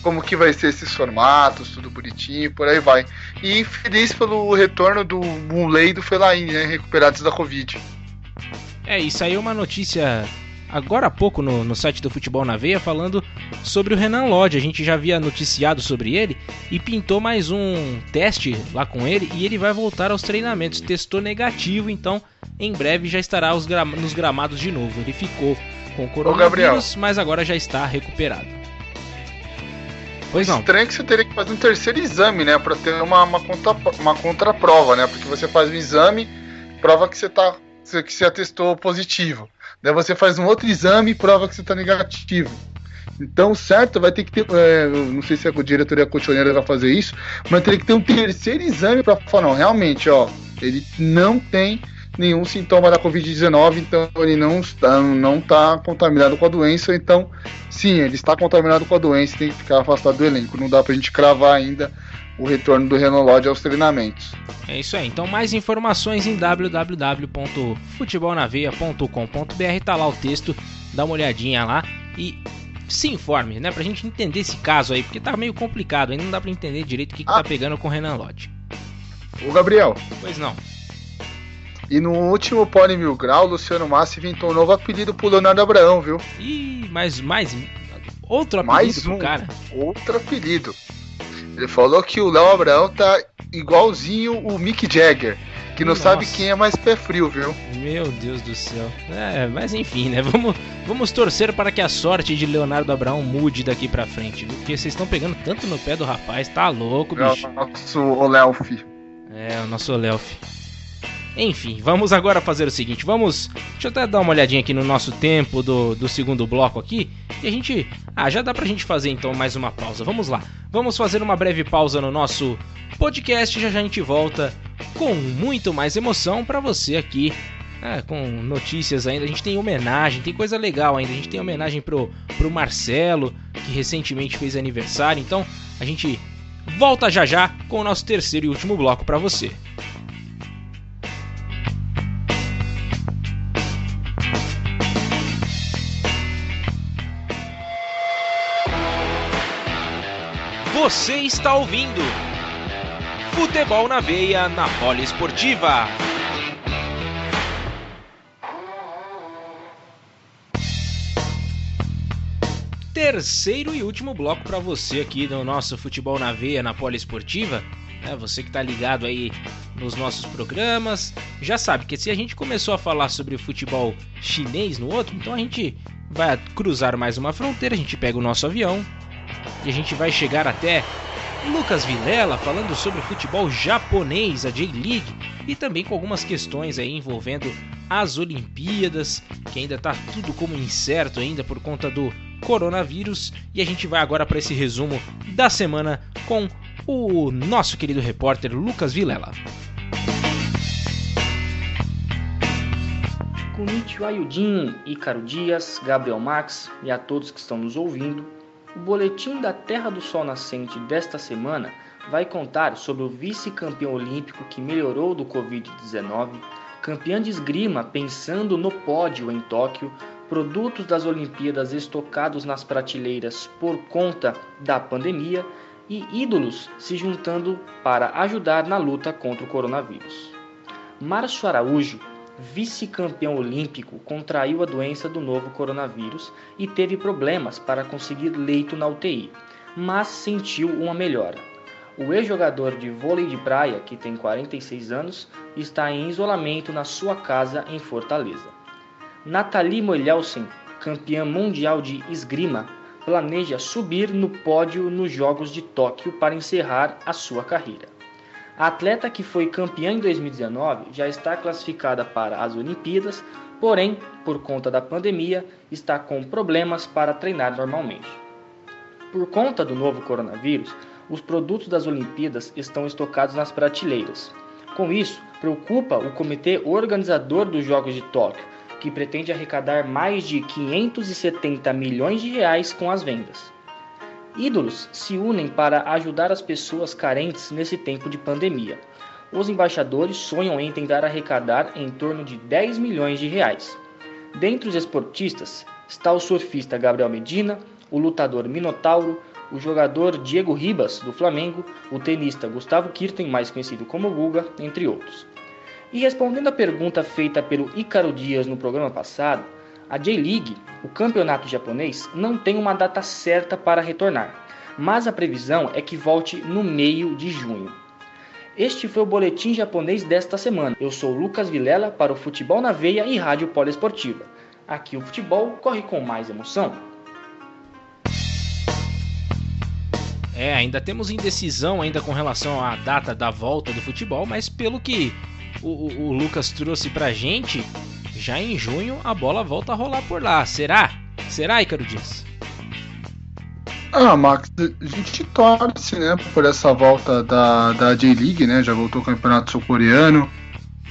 como que vai ser esses formatos, tudo bonitinho, por aí vai. E feliz pelo retorno do Mulei e do Felaine, né, recuperados da Covid. É, isso aí é uma notícia agora há pouco no, no site do Futebol na Veia falando sobre o Renan Lodge. A gente já havia noticiado sobre ele e pintou mais um teste lá com ele e ele vai voltar aos treinamentos. Testou negativo, então em breve já estará nos gramados de novo. Ele ficou com coronavírus, mas agora já está recuperado. Pois não. Estranho que você teria que fazer um terceiro exame, né? Pra ter uma, uma, contra, uma contraprova, né? Porque você faz um exame, prova que você tá. que você atestou positivo. Daí você faz um outro exame e prova que você tá negativo. Então, certo, vai ter que ter. É, não sei se a diretoria colchoneira vai fazer isso, mas teria que ter um terceiro exame para falar, não, realmente, ó, ele não tem nenhum sintoma da Covid-19, então ele não está, não está contaminado com a doença, então sim, ele está contaminado com a doença e tem que ficar afastado do elenco. Não dá para a gente cravar ainda o retorno do Renolod aos treinamentos. É isso aí. Então mais informações em www.futebolnaveia.com.br, tá lá o texto, dá uma olhadinha lá e se informe, né, pra gente entender esse caso aí, porque tá meio complicado, ainda não dá para entender direito o que, que tá ah. tá pegando com o Renan Lodge. Ô Gabriel. Pois não. E no último Pony Mil Grau, Luciano Massi inventou um novo apelido pro Leonardo Abraão, viu? Ih, mais, mais outro apelido Mais um, cara. outro apelido. Ele falou que o Léo Abraão tá igualzinho o Mick Jagger, que não Nossa. sabe quem é mais pé frio, viu? Meu Deus do céu. É, mas enfim, né? Vamos, vamos torcer para que a sorte de Leonardo Abraão mude daqui pra frente, viu? Porque vocês estão pegando tanto no pé do rapaz, tá louco, É bicho. o nosso Olelf. É, o nosso Leof. Enfim, vamos agora fazer o seguinte, vamos... Deixa eu até dar uma olhadinha aqui no nosso tempo do, do segundo bloco aqui. E a gente... Ah, já dá pra gente fazer então mais uma pausa. Vamos lá. Vamos fazer uma breve pausa no nosso podcast. Já já a gente volta com muito mais emoção pra você aqui. É, com notícias ainda. A gente tem homenagem, tem coisa legal ainda. A gente tem homenagem pro, pro Marcelo, que recentemente fez aniversário. Então, a gente volta já já com o nosso terceiro e último bloco pra você. Você está ouvindo Futebol na Veia na Poliesportiva. Terceiro e último bloco para você aqui no nosso Futebol na Veia na Poliesportiva. É, você que tá ligado aí nos nossos programas, já sabe que se a gente começou a falar sobre futebol chinês no outro, então a gente vai cruzar mais uma fronteira, a gente pega o nosso avião, e a gente vai chegar até Lucas Vilela falando sobre futebol japonês, a J-League, e também com algumas questões aí envolvendo as Olimpíadas, que ainda tá tudo como incerto ainda por conta do coronavírus, e a gente vai agora para esse resumo da semana com o nosso querido repórter Lucas Vilela. Konnichiwa Yudin, Ícaro Dias, Gabriel Max e a todos que estão nos ouvindo. O boletim da Terra do Sol Nascente desta semana vai contar sobre o vice-campeão olímpico que melhorou do Covid-19, campeã de esgrima pensando no pódio em Tóquio, produtos das Olimpíadas estocados nas prateleiras por conta da pandemia e ídolos se juntando para ajudar na luta contra o coronavírus. Márcio Araújo, vice-campeão olímpico, contraiu a doença do novo coronavírus e teve problemas para conseguir leito na UTI, mas sentiu uma melhora. O ex-jogador de vôlei de praia, que tem 46 anos, está em isolamento na sua casa em Fortaleza. Nathalie Moelhelsen, campeã mundial de esgrima, planeja subir no pódio nos Jogos de Tóquio para encerrar a sua carreira. A atleta que foi campeã em 2019 já está classificada para as Olimpíadas, porém, por conta da pandemia, está com problemas para treinar normalmente. Por conta do novo coronavírus, os produtos das Olimpíadas estão estocados nas prateleiras. Com isso, preocupa o comitê organizador dos Jogos de Tóquio, que pretende arrecadar mais de 570 milhões de reais com as vendas. Ídolos se unem para ajudar as pessoas carentes nesse tempo de pandemia. Os embaixadores sonham em tentar arrecadar em torno de 10 milhões de reais. Dentre os esportistas está o surfista Gabriel Medina, o lutador Minotauro, o jogador Diego Ribas, do Flamengo, o tenista Gustavo Kirten, mais conhecido como Guga, entre outros. E respondendo à pergunta feita pelo Ícaro Dias no programa passado, a J-League, o campeonato japonês, não tem uma data certa para retornar, mas a previsão é que volte no meio de junho. Este foi o boletim japonês desta semana. Eu sou Lucas Vilela para o Futebol na Veia e Rádio Poliesportiva. Aqui o futebol corre com mais emoção. É, ainda temos indecisão ainda com relação à data da volta do futebol, mas pelo que o, o, o Lucas trouxe pra gente, já em junho a bola volta a rolar por lá. Será? Será, Ícaro Dias? Ah, Max, a gente torce, né, por essa volta da, da J-League, né? Já voltou o campeonato sul-coreano,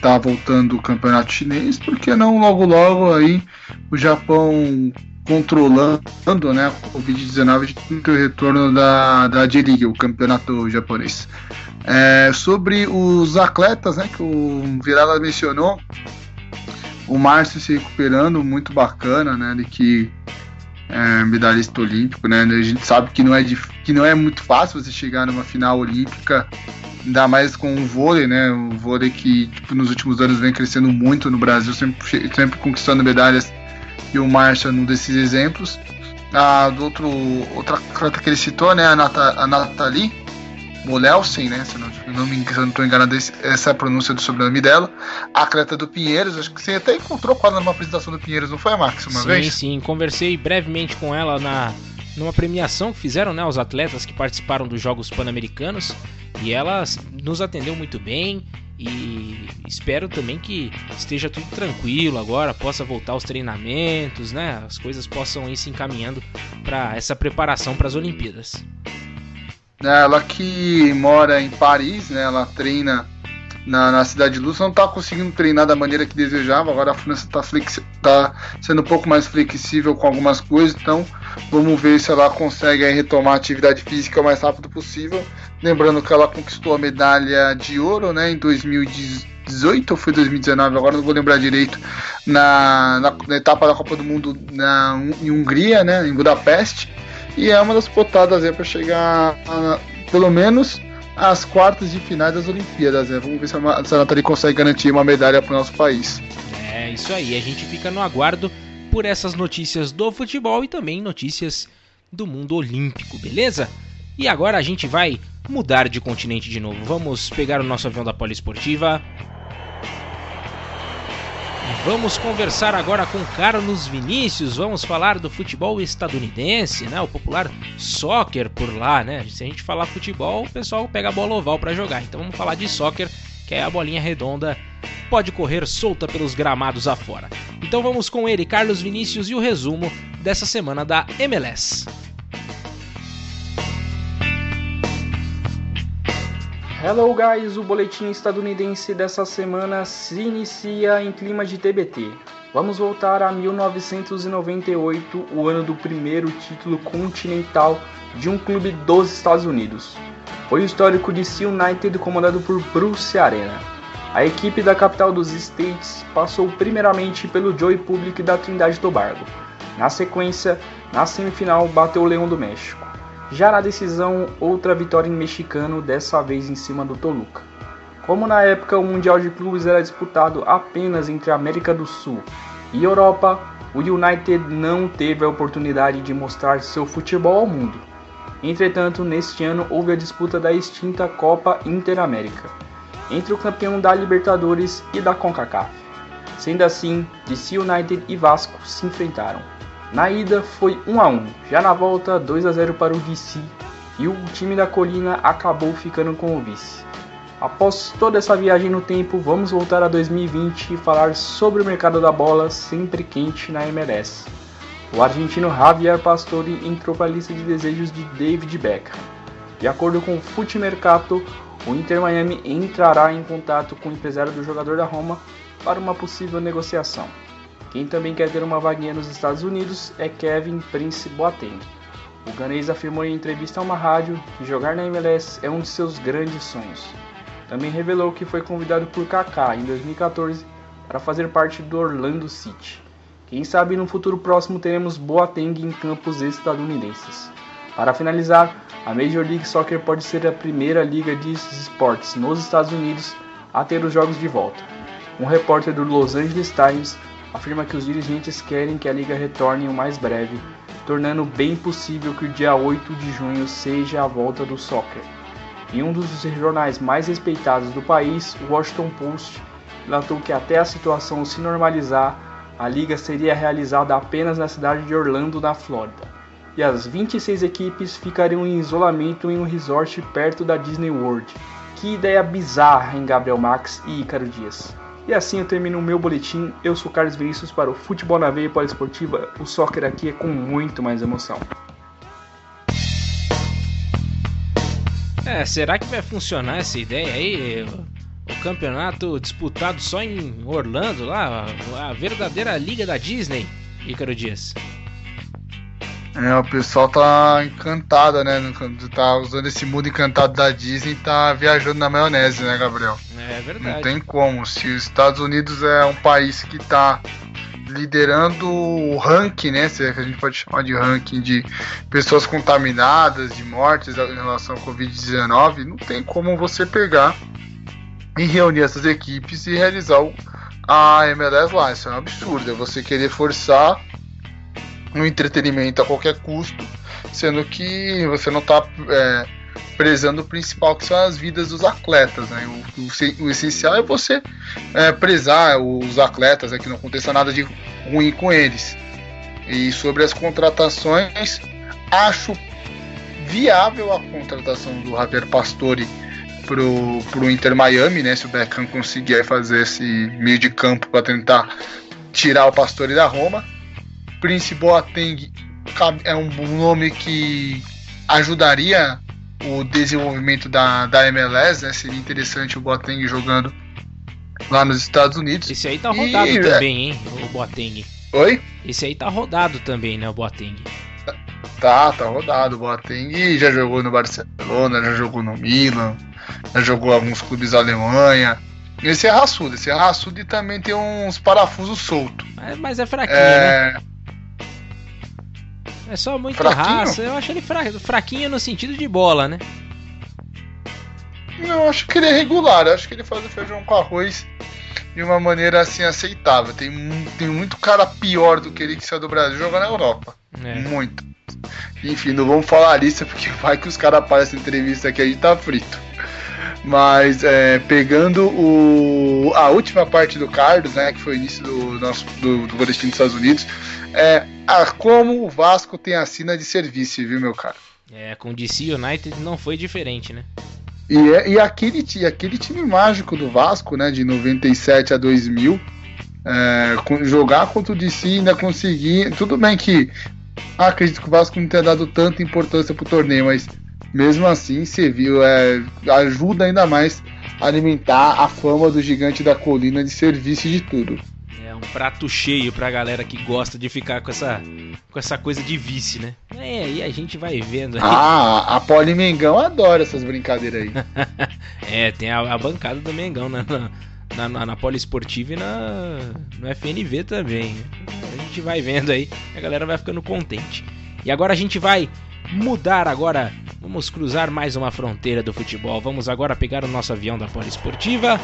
tá voltando o campeonato chinês, porque não logo logo aí o Japão controlando né, a Covid-19 o retorno da, da J-League, o campeonato japonês. É, sobre os atletas né, que o Virala mencionou, o Márcio se recuperando, muito bacana, né? De que é medalhista olímpico, né? A gente sabe que não é, que não é muito fácil você chegar numa final olímpica Ainda mais com o vôlei, né? O vôlei que tipo, nos últimos anos vem crescendo muito no Brasil, sempre, sempre conquistando medalhas. E o Marcha num desses exemplos. A, do outro, outra atleta que ele citou, né? A, Nata, a Nathalie Molelsen, né? Se não, não me se eu não estou enganado, essa é a pronúncia do sobrenome dela. A atleta do Pinheiros, acho que você até encontrou ela numa apresentação do Pinheiros, não foi a Max uma sim, vez? Sim, sim. Conversei brevemente com ela na numa premiação que fizeram né, os atletas que participaram dos Jogos Pan-Americanos e ela nos atendeu muito bem e espero também que esteja tudo tranquilo agora, possa voltar aos treinamentos, né? As coisas possam ir se encaminhando para essa preparação para as Olimpíadas. Ela que mora em Paris, né? Ela treina na, na Cidade de Luz, não está conseguindo treinar da maneira que desejava. Agora a França está tá sendo um pouco mais flexível com algumas coisas, então vamos ver se ela consegue aí, retomar a atividade física o mais rápido possível. Lembrando que ela conquistou a medalha de ouro né, em 2018 ou foi 2019, agora não vou lembrar direito, na, na, na etapa da Copa do Mundo na, em Hungria, né, em Budapeste. E é uma das potadas para chegar a, pelo menos às quartas de finais das Olimpíadas. Né? Vamos ver se a, se a Nathalie consegue garantir uma medalha para o nosso país. É isso aí, a gente fica no aguardo por essas notícias do futebol e também notícias do mundo olímpico, beleza? E agora a gente vai mudar de continente de novo. Vamos pegar o nosso avião da Poliesportiva Vamos conversar agora com Carlos Vinícius. Vamos falar do futebol estadunidense, né? O popular soccer por lá, né? Se a gente falar futebol, o pessoal pega a bola oval para jogar. Então vamos falar de soccer, que é a bolinha redonda, pode correr solta pelos gramados afora. Então vamos com ele, Carlos Vinícius, e o resumo dessa semana da MLS. Hello guys, o boletim estadunidense dessa semana se inicia em clima de TBT. Vamos voltar a 1998, o ano do primeiro título continental de um clube dos Estados Unidos. Foi o histórico DC United comandado por Bruce Arena. A equipe da capital dos States passou primeiramente pelo Joey Public da Trindade Tobago. Na sequência, na semifinal, bateu o Leão do México. Já na decisão, outra vitória em mexicano, dessa vez em cima do Toluca. Como na época o Mundial de Clubes era disputado apenas entre América do Sul e Europa, o United não teve a oportunidade de mostrar seu futebol ao mundo. Entretanto, neste ano houve a disputa da extinta Copa Interamérica, entre o campeão da Libertadores e da CONCACAF. Sendo assim, DC United e Vasco se enfrentaram. Na ida foi 1 a 1, já na volta 2 a 0 para o DC e o time da Colina acabou ficando com o vice. Após toda essa viagem no tempo, vamos voltar a 2020 e falar sobre o mercado da bola sempre quente na MLS. O argentino Javier Pastore entrou para a lista de desejos de David Beckham. De acordo com o Fute Mercato, o Inter Miami entrará em contato com o empresário do jogador da Roma para uma possível negociação. Quem também quer ter uma vaguinha nos Estados Unidos é Kevin Prince Boateng. O ganês afirmou em entrevista a uma rádio que jogar na MLS é um de seus grandes sonhos. Também revelou que foi convidado por Kaká em 2014 para fazer parte do Orlando City. Quem sabe no futuro próximo teremos Boateng em campos estadunidenses. Para finalizar, a Major League Soccer pode ser a primeira liga de esportes nos Estados Unidos a ter os jogos de volta. Um repórter do Los Angeles Times afirma que os dirigentes querem que a liga retorne o mais breve, tornando bem possível que o dia 8 de junho seja a volta do soccer. Em um dos jornais mais respeitados do país, o Washington Post relatou que até a situação se normalizar, a liga seria realizada apenas na cidade de Orlando, na Flórida, e as 26 equipes ficariam em isolamento em um resort perto da Disney World. Que ideia bizarra, em Gabriel Max e Ícaro Dias? E assim eu termino o meu boletim. Eu sou Carlos Vinícius para o Futebol na Veia Poliesportiva. O soccer aqui é com muito mais emoção. É, será que vai funcionar essa ideia aí? O campeonato disputado só em Orlando, lá, a verdadeira liga da Disney, Ícaro Dias. É, o pessoal tá encantado, né? Tá usando esse mundo encantado da Disney e tá viajando na maionese, né, Gabriel? É verdade. Não tem como. Se os Estados Unidos é um país que tá liderando o ranking, né? Se é que a gente pode chamar de ranking de pessoas contaminadas, de mortes em relação ao Covid-19, não tem como você pegar e reunir essas equipes e realizar o, a MLS lá. Isso é um absurdo. É você querer forçar um entretenimento a qualquer custo, sendo que você não está é, prezando o principal, que são as vidas dos atletas. Né? O, o, o essencial é você é, prezar os atletas, é que não aconteça nada de ruim com eles. E sobre as contratações, acho viável a contratação do Javier Pastore pro, pro Inter Miami, né? Se o Beckham conseguir fazer esse meio de campo para tentar tirar o Pastore da Roma. Prince Boateng é um nome que ajudaria o desenvolvimento da, da MLS, né? Seria interessante o Boateng jogando lá nos Estados Unidos. Esse aí tá rodado e, também, hein, o Boateng. Oi? Esse aí tá rodado também, né, o Boateng. Tá, tá rodado. O Boateng já jogou no Barcelona, já jogou no Milan, já jogou alguns clubes da Alemanha. Esse é raçudo, esse é raçudo e também tem uns parafusos soltos. Mas, mas é fraquinho, é... né? É só muito fraquinho? raça. Eu acho ele fra... fraquinho no sentido de bola, né? Não, acho que ele é regular. Acho que ele faz o feijão com arroz de uma maneira assim aceitável. Tem, tem muito cara pior do que ele que saiu do Brasil jogar na Europa. É. Muito. Enfim, não vamos falar isso porque vai que os caras aparecem na entrevista aqui a gente tá frito. Mas é, pegando o, a última parte do Carlos, né, que foi o início do nosso do, do boletim dos Estados Unidos, é a, como o Vasco tem a sina de serviço, viu, meu cara? É, com o DC United não foi diferente, né? E, é, e aquele, aquele time mágico do Vasco, né, de 97 a 2000, é, jogar contra o DC ainda conseguir. Tudo bem que ah, acredito que o Vasco não tenha dado tanta importância pro torneio, mas mesmo assim serviu, é, ajuda ainda mais a alimentar a fama do gigante da colina de serviço de tudo. Prato cheio pra galera que gosta de ficar com essa, com essa coisa de vice, né? É, e a gente vai vendo aí. Ah, a Poli Mengão adora essas brincadeiras aí. é, tem a, a, bancada do Mengão na, na, na, na Poliesportiva e na, no FNV também. A gente vai vendo aí, a galera vai ficando contente. E agora a gente vai mudar agora. Vamos cruzar mais uma fronteira do futebol. Vamos agora pegar o nosso avião da Poliesportiva.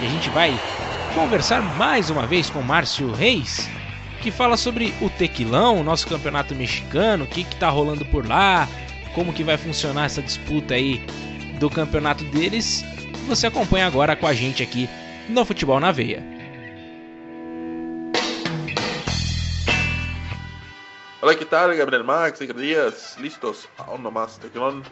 E a gente vai conversar mais uma vez com Márcio Reis, que fala sobre o Tequilão, nosso campeonato mexicano, o que, que tá rolando por lá, como que vai funcionar essa disputa aí do campeonato deles. Você acompanha agora com a gente aqui no Futebol na Veia. Hola, ¿qué tal? Gabriel Max, días, listos ao nomás Teclon.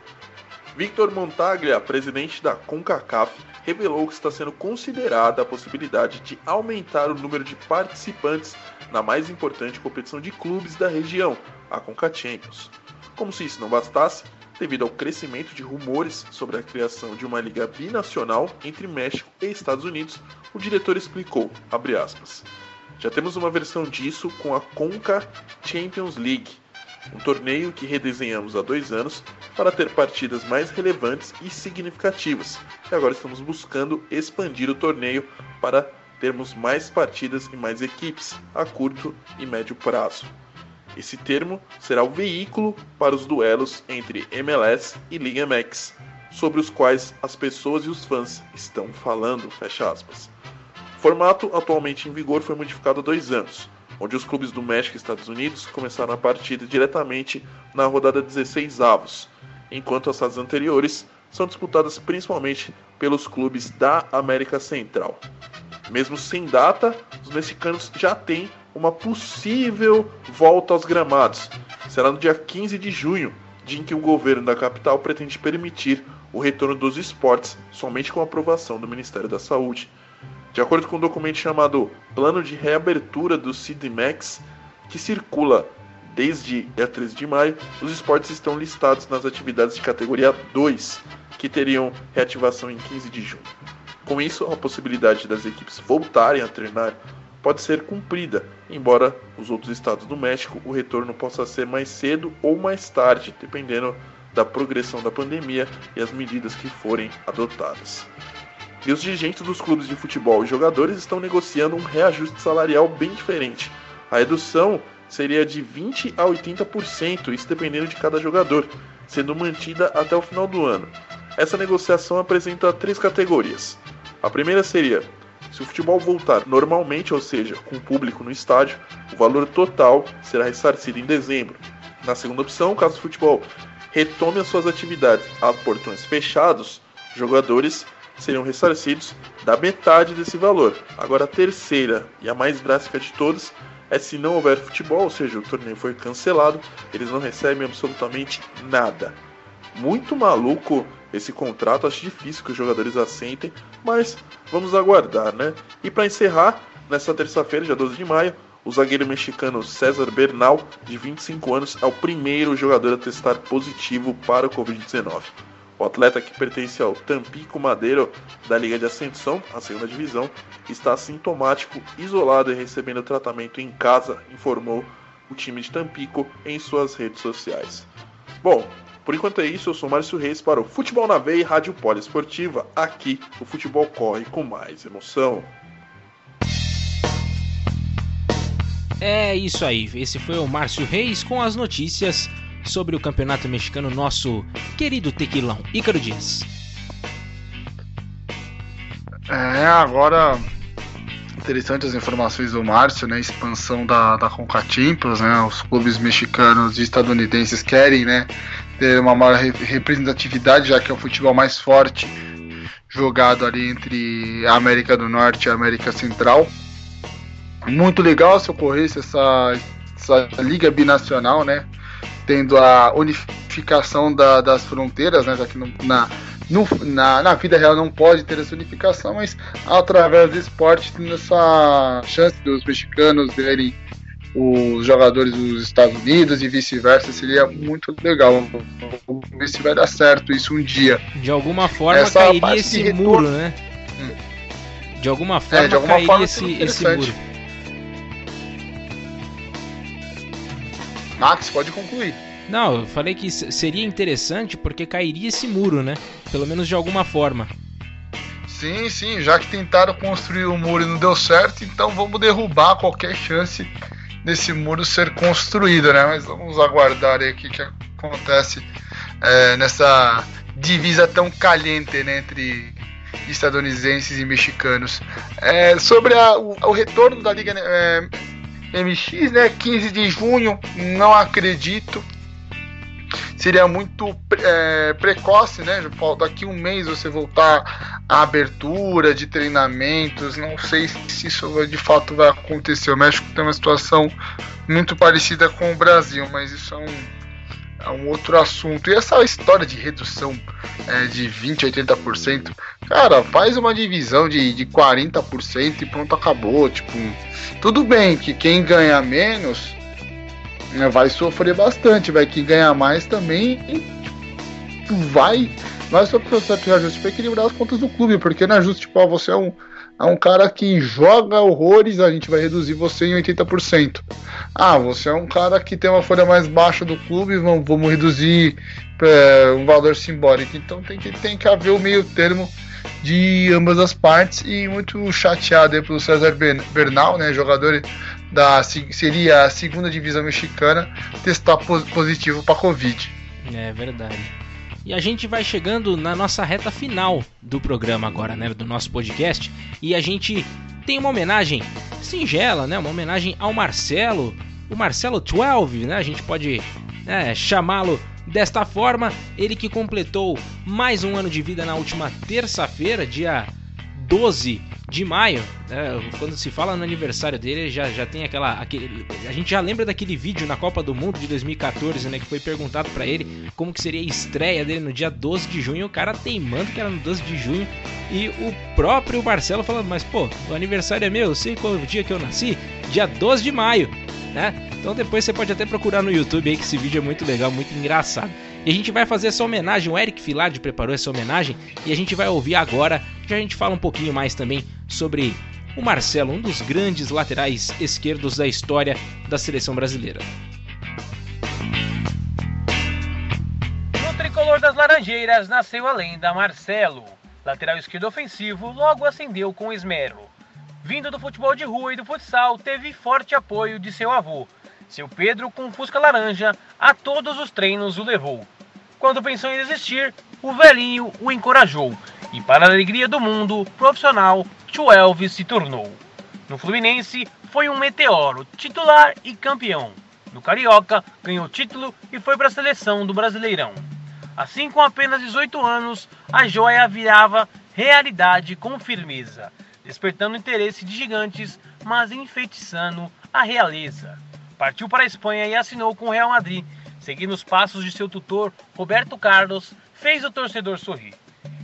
Victor Montaglia, presidente da CONCACAF, revelou que está sendo considerada a possibilidade de aumentar o número de participantes na mais importante competição de clubes da região, a CONCACHAMPIONS. Como se isso não bastasse, devido ao crescimento de rumores sobre a criação de uma liga binacional entre México e Estados Unidos, o diretor explicou, aspas, já temos uma versão disso com a Conca Champions League, um torneio que redesenhamos há dois anos para ter partidas mais relevantes e significativas. E agora estamos buscando expandir o torneio para termos mais partidas e mais equipes a curto e médio prazo. Esse termo será o veículo para os duelos entre MLS e Liga MX, sobre os quais as pessoas e os fãs estão falando. Fecha aspas. O formato atualmente em vigor foi modificado há dois anos, onde os clubes do México e Estados Unidos começaram a partida diretamente na rodada 16 avos, enquanto as fases anteriores são disputadas principalmente pelos clubes da América Central. Mesmo sem data, os mexicanos já têm uma possível volta aos gramados. Será no dia 15 de junho, dia em que o governo da capital pretende permitir o retorno dos esportes somente com aprovação do Ministério da Saúde. De acordo com um documento chamado Plano de Reabertura do CIDMEX, que circula desde dia 13 de maio, os esportes estão listados nas atividades de categoria 2, que teriam reativação em 15 de junho. Com isso, a possibilidade das equipes voltarem a treinar pode ser cumprida, embora os outros estados do México o retorno possa ser mais cedo ou mais tarde, dependendo da progressão da pandemia e as medidas que forem adotadas. E os dirigentes dos clubes de futebol e jogadores estão negociando um reajuste salarial bem diferente. A redução seria de 20 a 80%, isso dependendo de cada jogador, sendo mantida até o final do ano. Essa negociação apresenta três categorias. A primeira seria: se o futebol voltar normalmente, ou seja, com público no estádio, o valor total será ressarcido em dezembro. Na segunda opção, caso o futebol retome as suas atividades a portões fechados, jogadores seriam ressarcidos da metade desse valor. Agora, a terceira e a mais drástica de todas é se não houver futebol, ou seja, o torneio foi cancelado, eles não recebem absolutamente nada. Muito maluco esse contrato, acho difícil que os jogadores assentem, mas vamos aguardar, né? E para encerrar, nessa terça-feira, dia 12 de maio, o zagueiro mexicano César Bernal, de 25 anos, é o primeiro jogador a testar positivo para o Covid-19. O atleta que pertence ao Tampico Madeiro da Liga de Ascensão, a segunda divisão, está assintomático, isolado e recebendo tratamento em casa, informou o time de Tampico em suas redes sociais. Bom, por enquanto é isso, eu sou Márcio Reis para o Futebol na Veia e Rádio Poliesportiva. Aqui o futebol corre com mais emoção. É isso aí, esse foi o Márcio Reis com as notícias sobre o campeonato mexicano, nosso querido tequilão, Ícaro Dias. É, agora interessantes as informações do Márcio, né? Expansão da, da Conca né? Os clubes mexicanos e estadunidenses querem, né? Ter uma maior representatividade, já que é o futebol mais forte jogado ali entre a América do Norte e a América Central. Muito legal se ocorresse essa, essa liga binacional, né? Tendo a unificação da, das fronteiras, né, já que no, na, no, na, na, vida real não pode ter essa unificação, mas através do esporte tendo essa chance dos mexicanos verem os jogadores dos Estados Unidos e vice-versa, seria muito legal. Vamos ver se vai dar certo isso um dia. De alguma forma essa cairia esse muro, né? Hum. De alguma forma é, de alguma cairia forma esse, esse muro. Max, pode concluir. Não, eu falei que seria interessante porque cairia esse muro, né? Pelo menos de alguma forma. Sim, sim, já que tentaram construir o muro e não deu certo, então vamos derrubar qualquer chance desse muro ser construído, né? Mas vamos aguardar aí o que, que acontece é, nessa divisa tão caliente né, entre estadunidenses e mexicanos. É, sobre a, o, o, retorno da Liga é, MX, né? 15 de junho, não acredito. Seria muito é, precoce, né? Daqui um mês você voltar à abertura de treinamentos. Não sei se isso de fato vai acontecer. O México tem uma situação muito parecida com o Brasil, mas isso é um, um outro assunto. E essa história de redução é, de 20% a 80%, cara, faz uma divisão de, de 40% e pronto, acabou. Tipo, tudo bem que quem ganha menos né, vai sofrer bastante, vai quem ganha mais também vai vai sofrer processo de reajuste para equilibrar as contas do clube, porque não é justo, tipo, você é um, é um cara que joga horrores, a gente vai reduzir você em 80%. Ah, você é um cara que tem uma folha mais baixa do clube, vamos, vamos reduzir é, um valor simbólico. Então tem que, tem que haver o meio termo de ambas as partes e muito chateado aí pelo César Bernal, né, jogador da seria a segunda divisão mexicana, testar positivo para Covid. É verdade. E a gente vai chegando na nossa reta final do programa agora, né, do nosso podcast, e a gente tem uma homenagem singela, né, uma homenagem ao Marcelo, o Marcelo 12, né, a gente pode né, chamá-lo Desta forma, ele que completou mais um ano de vida na última terça-feira, dia 12 de maio, né, quando se fala no aniversário dele, já, já tem aquela. Aquele, a gente já lembra daquele vídeo na Copa do Mundo de 2014, né? Que foi perguntado para ele como que seria a estreia dele no dia 12 de junho. O cara teimando que era no 12 de junho. E o próprio Marcelo falando, mas pô, o aniversário é meu, eu sei qual é o dia que eu nasci, dia 12 de maio né? Então depois você pode até procurar no YouTube aí que esse vídeo é muito legal, muito engraçado. E a gente vai fazer essa homenagem, o Eric Filard preparou essa homenagem e a gente vai ouvir agora, já a gente fala um pouquinho mais também sobre o Marcelo, um dos grandes laterais esquerdos da história da seleção brasileira. No tricolor das Laranjeiras nasceu a lenda Marcelo. lateral esquerdo ofensivo, logo ascendeu com esmero. Vindo do futebol de rua e do futsal, teve forte apoio de seu avô. Seu Pedro, com fusca laranja, a todos os treinos o levou. Quando pensou em desistir, o velhinho o encorajou. E para a alegria do mundo, profissional, Tio Elvis se tornou. No Fluminense, foi um meteoro, titular e campeão. No Carioca, ganhou título e foi para a seleção do Brasileirão. Assim, com apenas 18 anos, a joia virava realidade com firmeza, despertando interesse de gigantes, mas enfeitiçando a realeza. Partiu para a Espanha e assinou com o Real Madrid, seguindo os passos de seu tutor Roberto Carlos, fez o torcedor sorrir.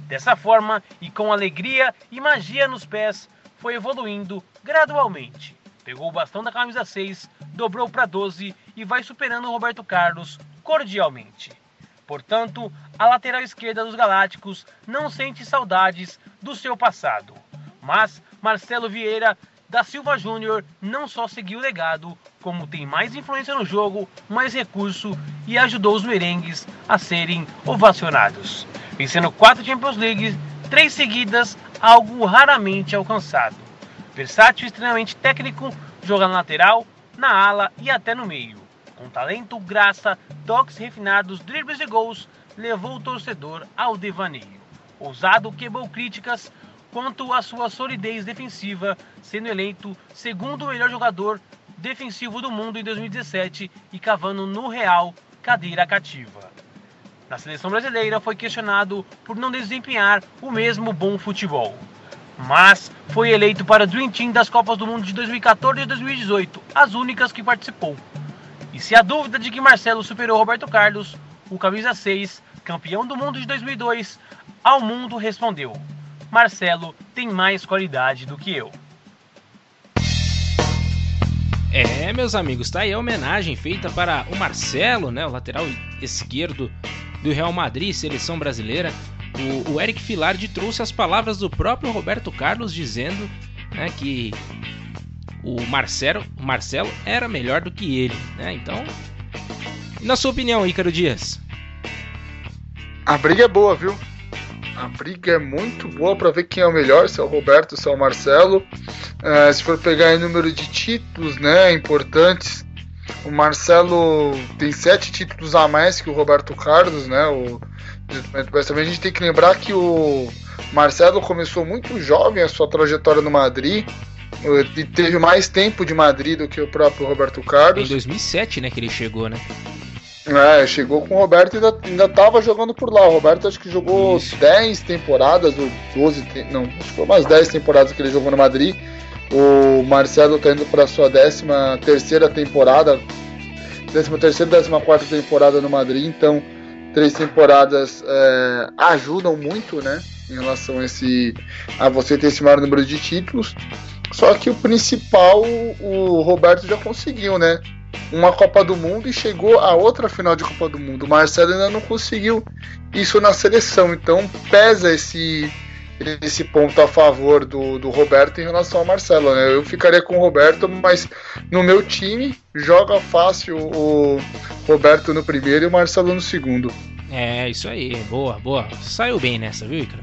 Dessa forma, e com alegria e magia nos pés, foi evoluindo gradualmente. Pegou o bastão da camisa 6, dobrou para 12 e vai superando Roberto Carlos cordialmente. Portanto, a lateral esquerda dos Galácticos não sente saudades do seu passado. Mas Marcelo Vieira da Silva Júnior não só seguiu o legado, como tem mais influência no jogo, mais recurso e ajudou os merengues a serem ovacionados. Vencendo quatro Champions League, três seguidas, algo raramente alcançado. Versátil e extremamente técnico, joga na lateral, na ala e até no meio. Com talento, graça, toques refinados, dribles e gols, levou o torcedor ao devaneio. Ousado quebrou críticas quanto à sua solidez defensiva, sendo eleito segundo melhor jogador defensivo do mundo em 2017 e cavando no Real cadeira cativa. Na seleção brasileira foi questionado por não desempenhar o mesmo bom futebol, mas foi eleito para o Dream Team das Copas do Mundo de 2014 e 2018, as únicas que participou. E se a dúvida de que Marcelo superou Roberto Carlos, o camisa 6, campeão do mundo de 2002, ao mundo respondeu: Marcelo tem mais qualidade do que eu. É, meus amigos, tá aí a homenagem feita para o Marcelo, né, o lateral esquerdo do Real Madrid, seleção brasileira. O, o Eric Filardi trouxe as palavras do próprio Roberto Carlos dizendo né, que o Marcelo, Marcelo era melhor do que ele, né? Então, na sua opinião, Ícaro Dias? A briga é boa, viu? A briga é muito boa para ver quem é o melhor, se é o Roberto, se é o Marcelo. É, se for pegar em número de títulos, né, importantes, o Marcelo tem sete títulos a mais que o Roberto Carlos, né? O, mas também a gente tem que lembrar que o Marcelo começou muito jovem a sua trajetória no Madrid e teve mais tempo de Madrid do que o próprio Roberto Carlos. Em 2007, né, que ele chegou, né? É, chegou com o Roberto e ainda, ainda tava jogando por lá. O Roberto acho que jogou Isso. 10 temporadas, ou 12, não, acho que foi umas 10 temporadas que ele jogou no Madrid. O Marcelo tá indo para sua 13 terceira temporada, 13 terceira, 14 quarta temporada no Madrid, então três temporadas é, ajudam muito, né, em relação a esse a você ter esse maior número de títulos. Só que o principal o Roberto já conseguiu, né? Uma Copa do Mundo e chegou a outra final de Copa do Mundo. O Marcelo ainda não conseguiu isso na seleção, então pesa esse esse ponto a favor do, do Roberto em relação ao Marcelo. Né? Eu ficaria com o Roberto, mas no meu time joga fácil o Roberto no primeiro e o Marcelo no segundo. É, isso aí, boa, boa. Saiu bem nessa, viu, Icaro?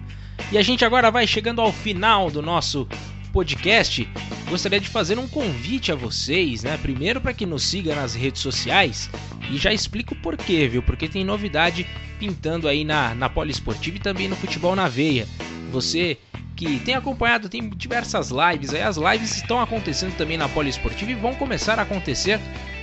E a gente agora vai chegando ao final do nosso podcast, gostaria de fazer um convite a vocês, né? Primeiro para que nos siga nas redes sociais e já explico por quê, viu? Porque tem novidade pintando aí na, na Poliesportiva e também no Futebol na Veia. Você que tem acompanhado, tem diversas lives, aí as lives estão acontecendo também na Poliesportiva e vão começar a acontecer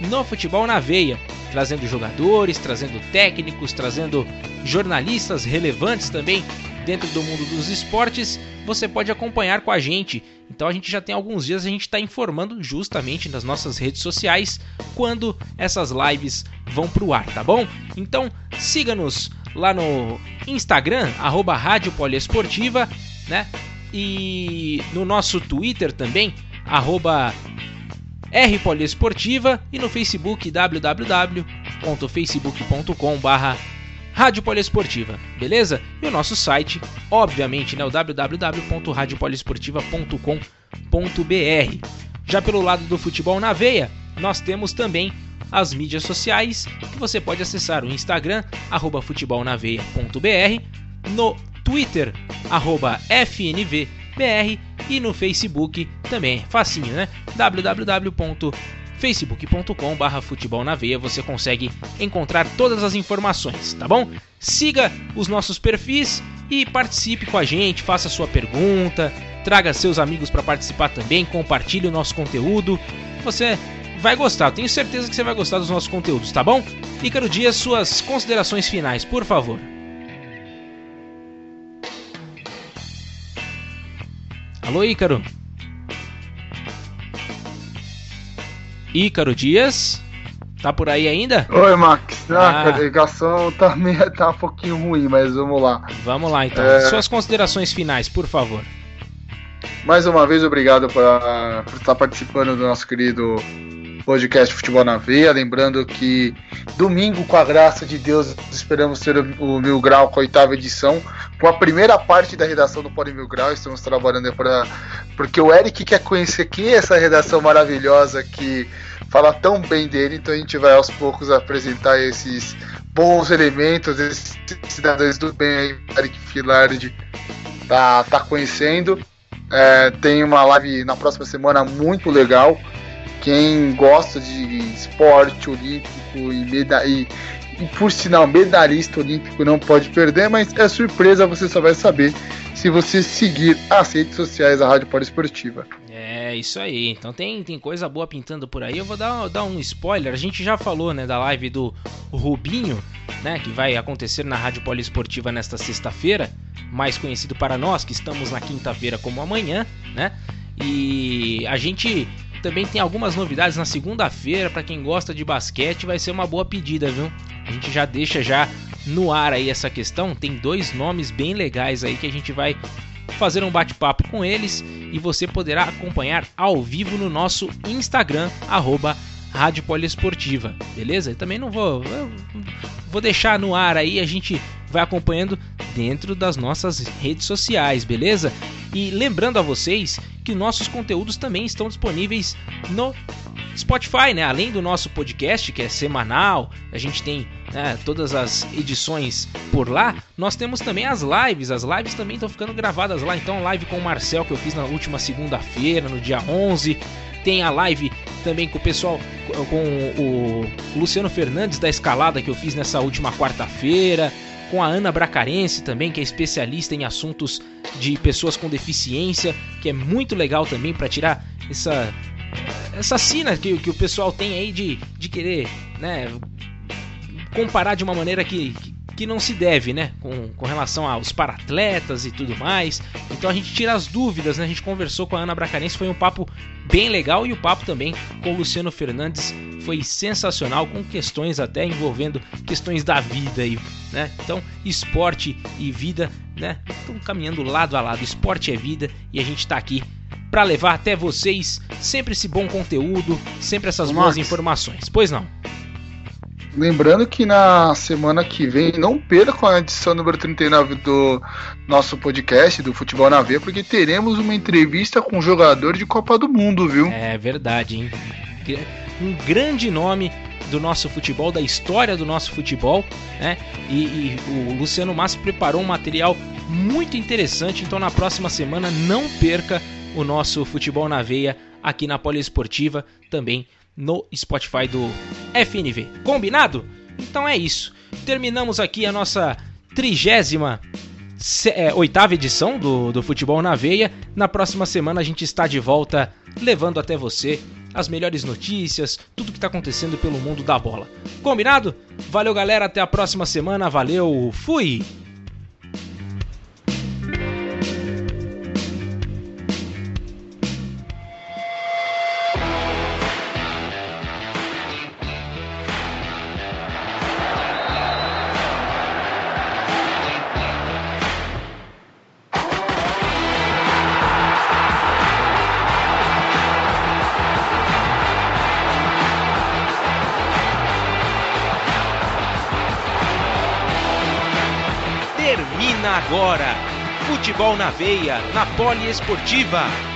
no Futebol na Veia, trazendo jogadores, trazendo técnicos, trazendo jornalistas relevantes também dentro do mundo dos esportes, você pode acompanhar com a gente. Então a gente já tem alguns dias a gente está informando justamente nas nossas redes sociais quando essas lives vão pro ar, tá bom? Então siga-nos lá no Instagram, arroba Rádio Poliesportiva, né? E no nosso Twitter também, arroba Rpoliesportiva e no Facebook www.facebook.com barra Rádio Poliesportiva, beleza? E o nosso site, obviamente, né, o www.radiopoliesportiva.com.br. Já pelo lado do futebol na veia, nós temos também as mídias sociais que você pode acessar o Instagram, arroba futebolnaveia.br, no Twitter, arroba FNVBR e no Facebook também, facinho, né? www.facebook.com barra futebol na veia você consegue encontrar todas as informações, tá bom? Siga os nossos perfis e participe com a gente, faça sua pergunta, traga seus amigos para participar também, compartilhe o nosso conteúdo. Você vai gostar, tenho certeza que você vai gostar dos nossos conteúdos, tá bom? Ícaro Dias, suas considerações finais, por favor. Alô, Ícaro? Ícaro Dias? Tá por aí ainda? Oi, Max. Ah, ah. a ligação tá, meio, tá um pouquinho ruim, mas vamos lá. Vamos lá, então. É... Suas considerações finais, por favor. Mais uma vez, obrigado por, por estar participando do nosso querido podcast Futebol na Veia. Lembrando que domingo, com a graça de Deus, esperamos ter o Mil Grau com a oitava edição, com a primeira parte da redação do Pode Mil Grau. Estamos trabalhando para. Porque o Eric quer conhecer quem é essa redação maravilhosa que fala tão bem dele, então a gente vai aos poucos apresentar esses bons elementos, esses cidadãos do bem aí, Eric Filardi tá, tá conhecendo. É, tem uma live na próxima semana muito legal quem gosta de esporte olímpico e, meda e por sinal medalhista olímpico não pode perder, mas é surpresa, você só vai saber se você seguir as redes sociais da Rádio Poliesportiva. É, isso aí. Então tem, tem coisa boa pintando por aí. Eu vou dar, dar um spoiler. A gente já falou, né, da live do Rubinho, né, que vai acontecer na Rádio Poliesportiva nesta sexta-feira, mais conhecido para nós que estamos na quinta-feira como amanhã, né? E a gente também tem algumas novidades na segunda-feira para quem gosta de basquete, vai ser uma boa pedida, viu? A gente já deixa já no ar aí essa questão. Tem dois nomes bem legais aí que a gente vai fazer um bate-papo com eles e você poderá acompanhar ao vivo no nosso Instagram arroba Rádio Poliesportiva, beleza? Eu também não vou vou deixar no ar aí, a gente vai acompanhando dentro das nossas redes sociais, beleza? E lembrando a vocês que nossos conteúdos também estão disponíveis no Spotify, né? Além do nosso podcast, que é semanal, a gente tem né, todas as edições por lá. Nós temos também as lives, as lives também estão ficando gravadas lá. Então, live com o Marcel que eu fiz na última segunda-feira, no dia 11. Tem a live também com o pessoal, com o Luciano Fernandes da escalada que eu fiz nessa última quarta-feira com a Ana Bracarense também, que é especialista em assuntos de pessoas com deficiência, que é muito legal também para tirar essa essa sina que, que o pessoal tem aí de, de querer, né, comparar de uma maneira que, que não se deve, né? Com, com relação aos paratletas e tudo mais. Então a gente tira as dúvidas, né? A gente conversou com a Ana Bracarense, foi um papo bem legal e o papo também com o Luciano Fernandes foi sensacional, com questões até envolvendo questões da vida aí, né? Então, esporte e vida, né? Estão caminhando lado a lado. Esporte é vida e a gente está aqui para levar até vocês sempre esse bom conteúdo, sempre essas boas informações. Pois não? Lembrando que na semana que vem não percam a edição número 39 do nosso podcast do Futebol na Veia, porque teremos uma entrevista com um jogador de Copa do Mundo, viu? É verdade, hein? Um grande nome do nosso futebol, da história do nosso futebol, né? E, e o Luciano Massa preparou um material muito interessante, então na próxima semana não perca o nosso Futebol na Veia aqui na Poliesportiva, também no Spotify do FNV. Combinado? Então é isso. Terminamos aqui a nossa trigésima é, oitava edição do, do Futebol na Veia. Na próxima semana a gente está de volta levando até você as melhores notícias, tudo que está acontecendo pelo mundo da bola. Combinado? Valeu, galera. Até a próxima semana. Valeu. Fui! Futebol na veia, na Poliesportiva.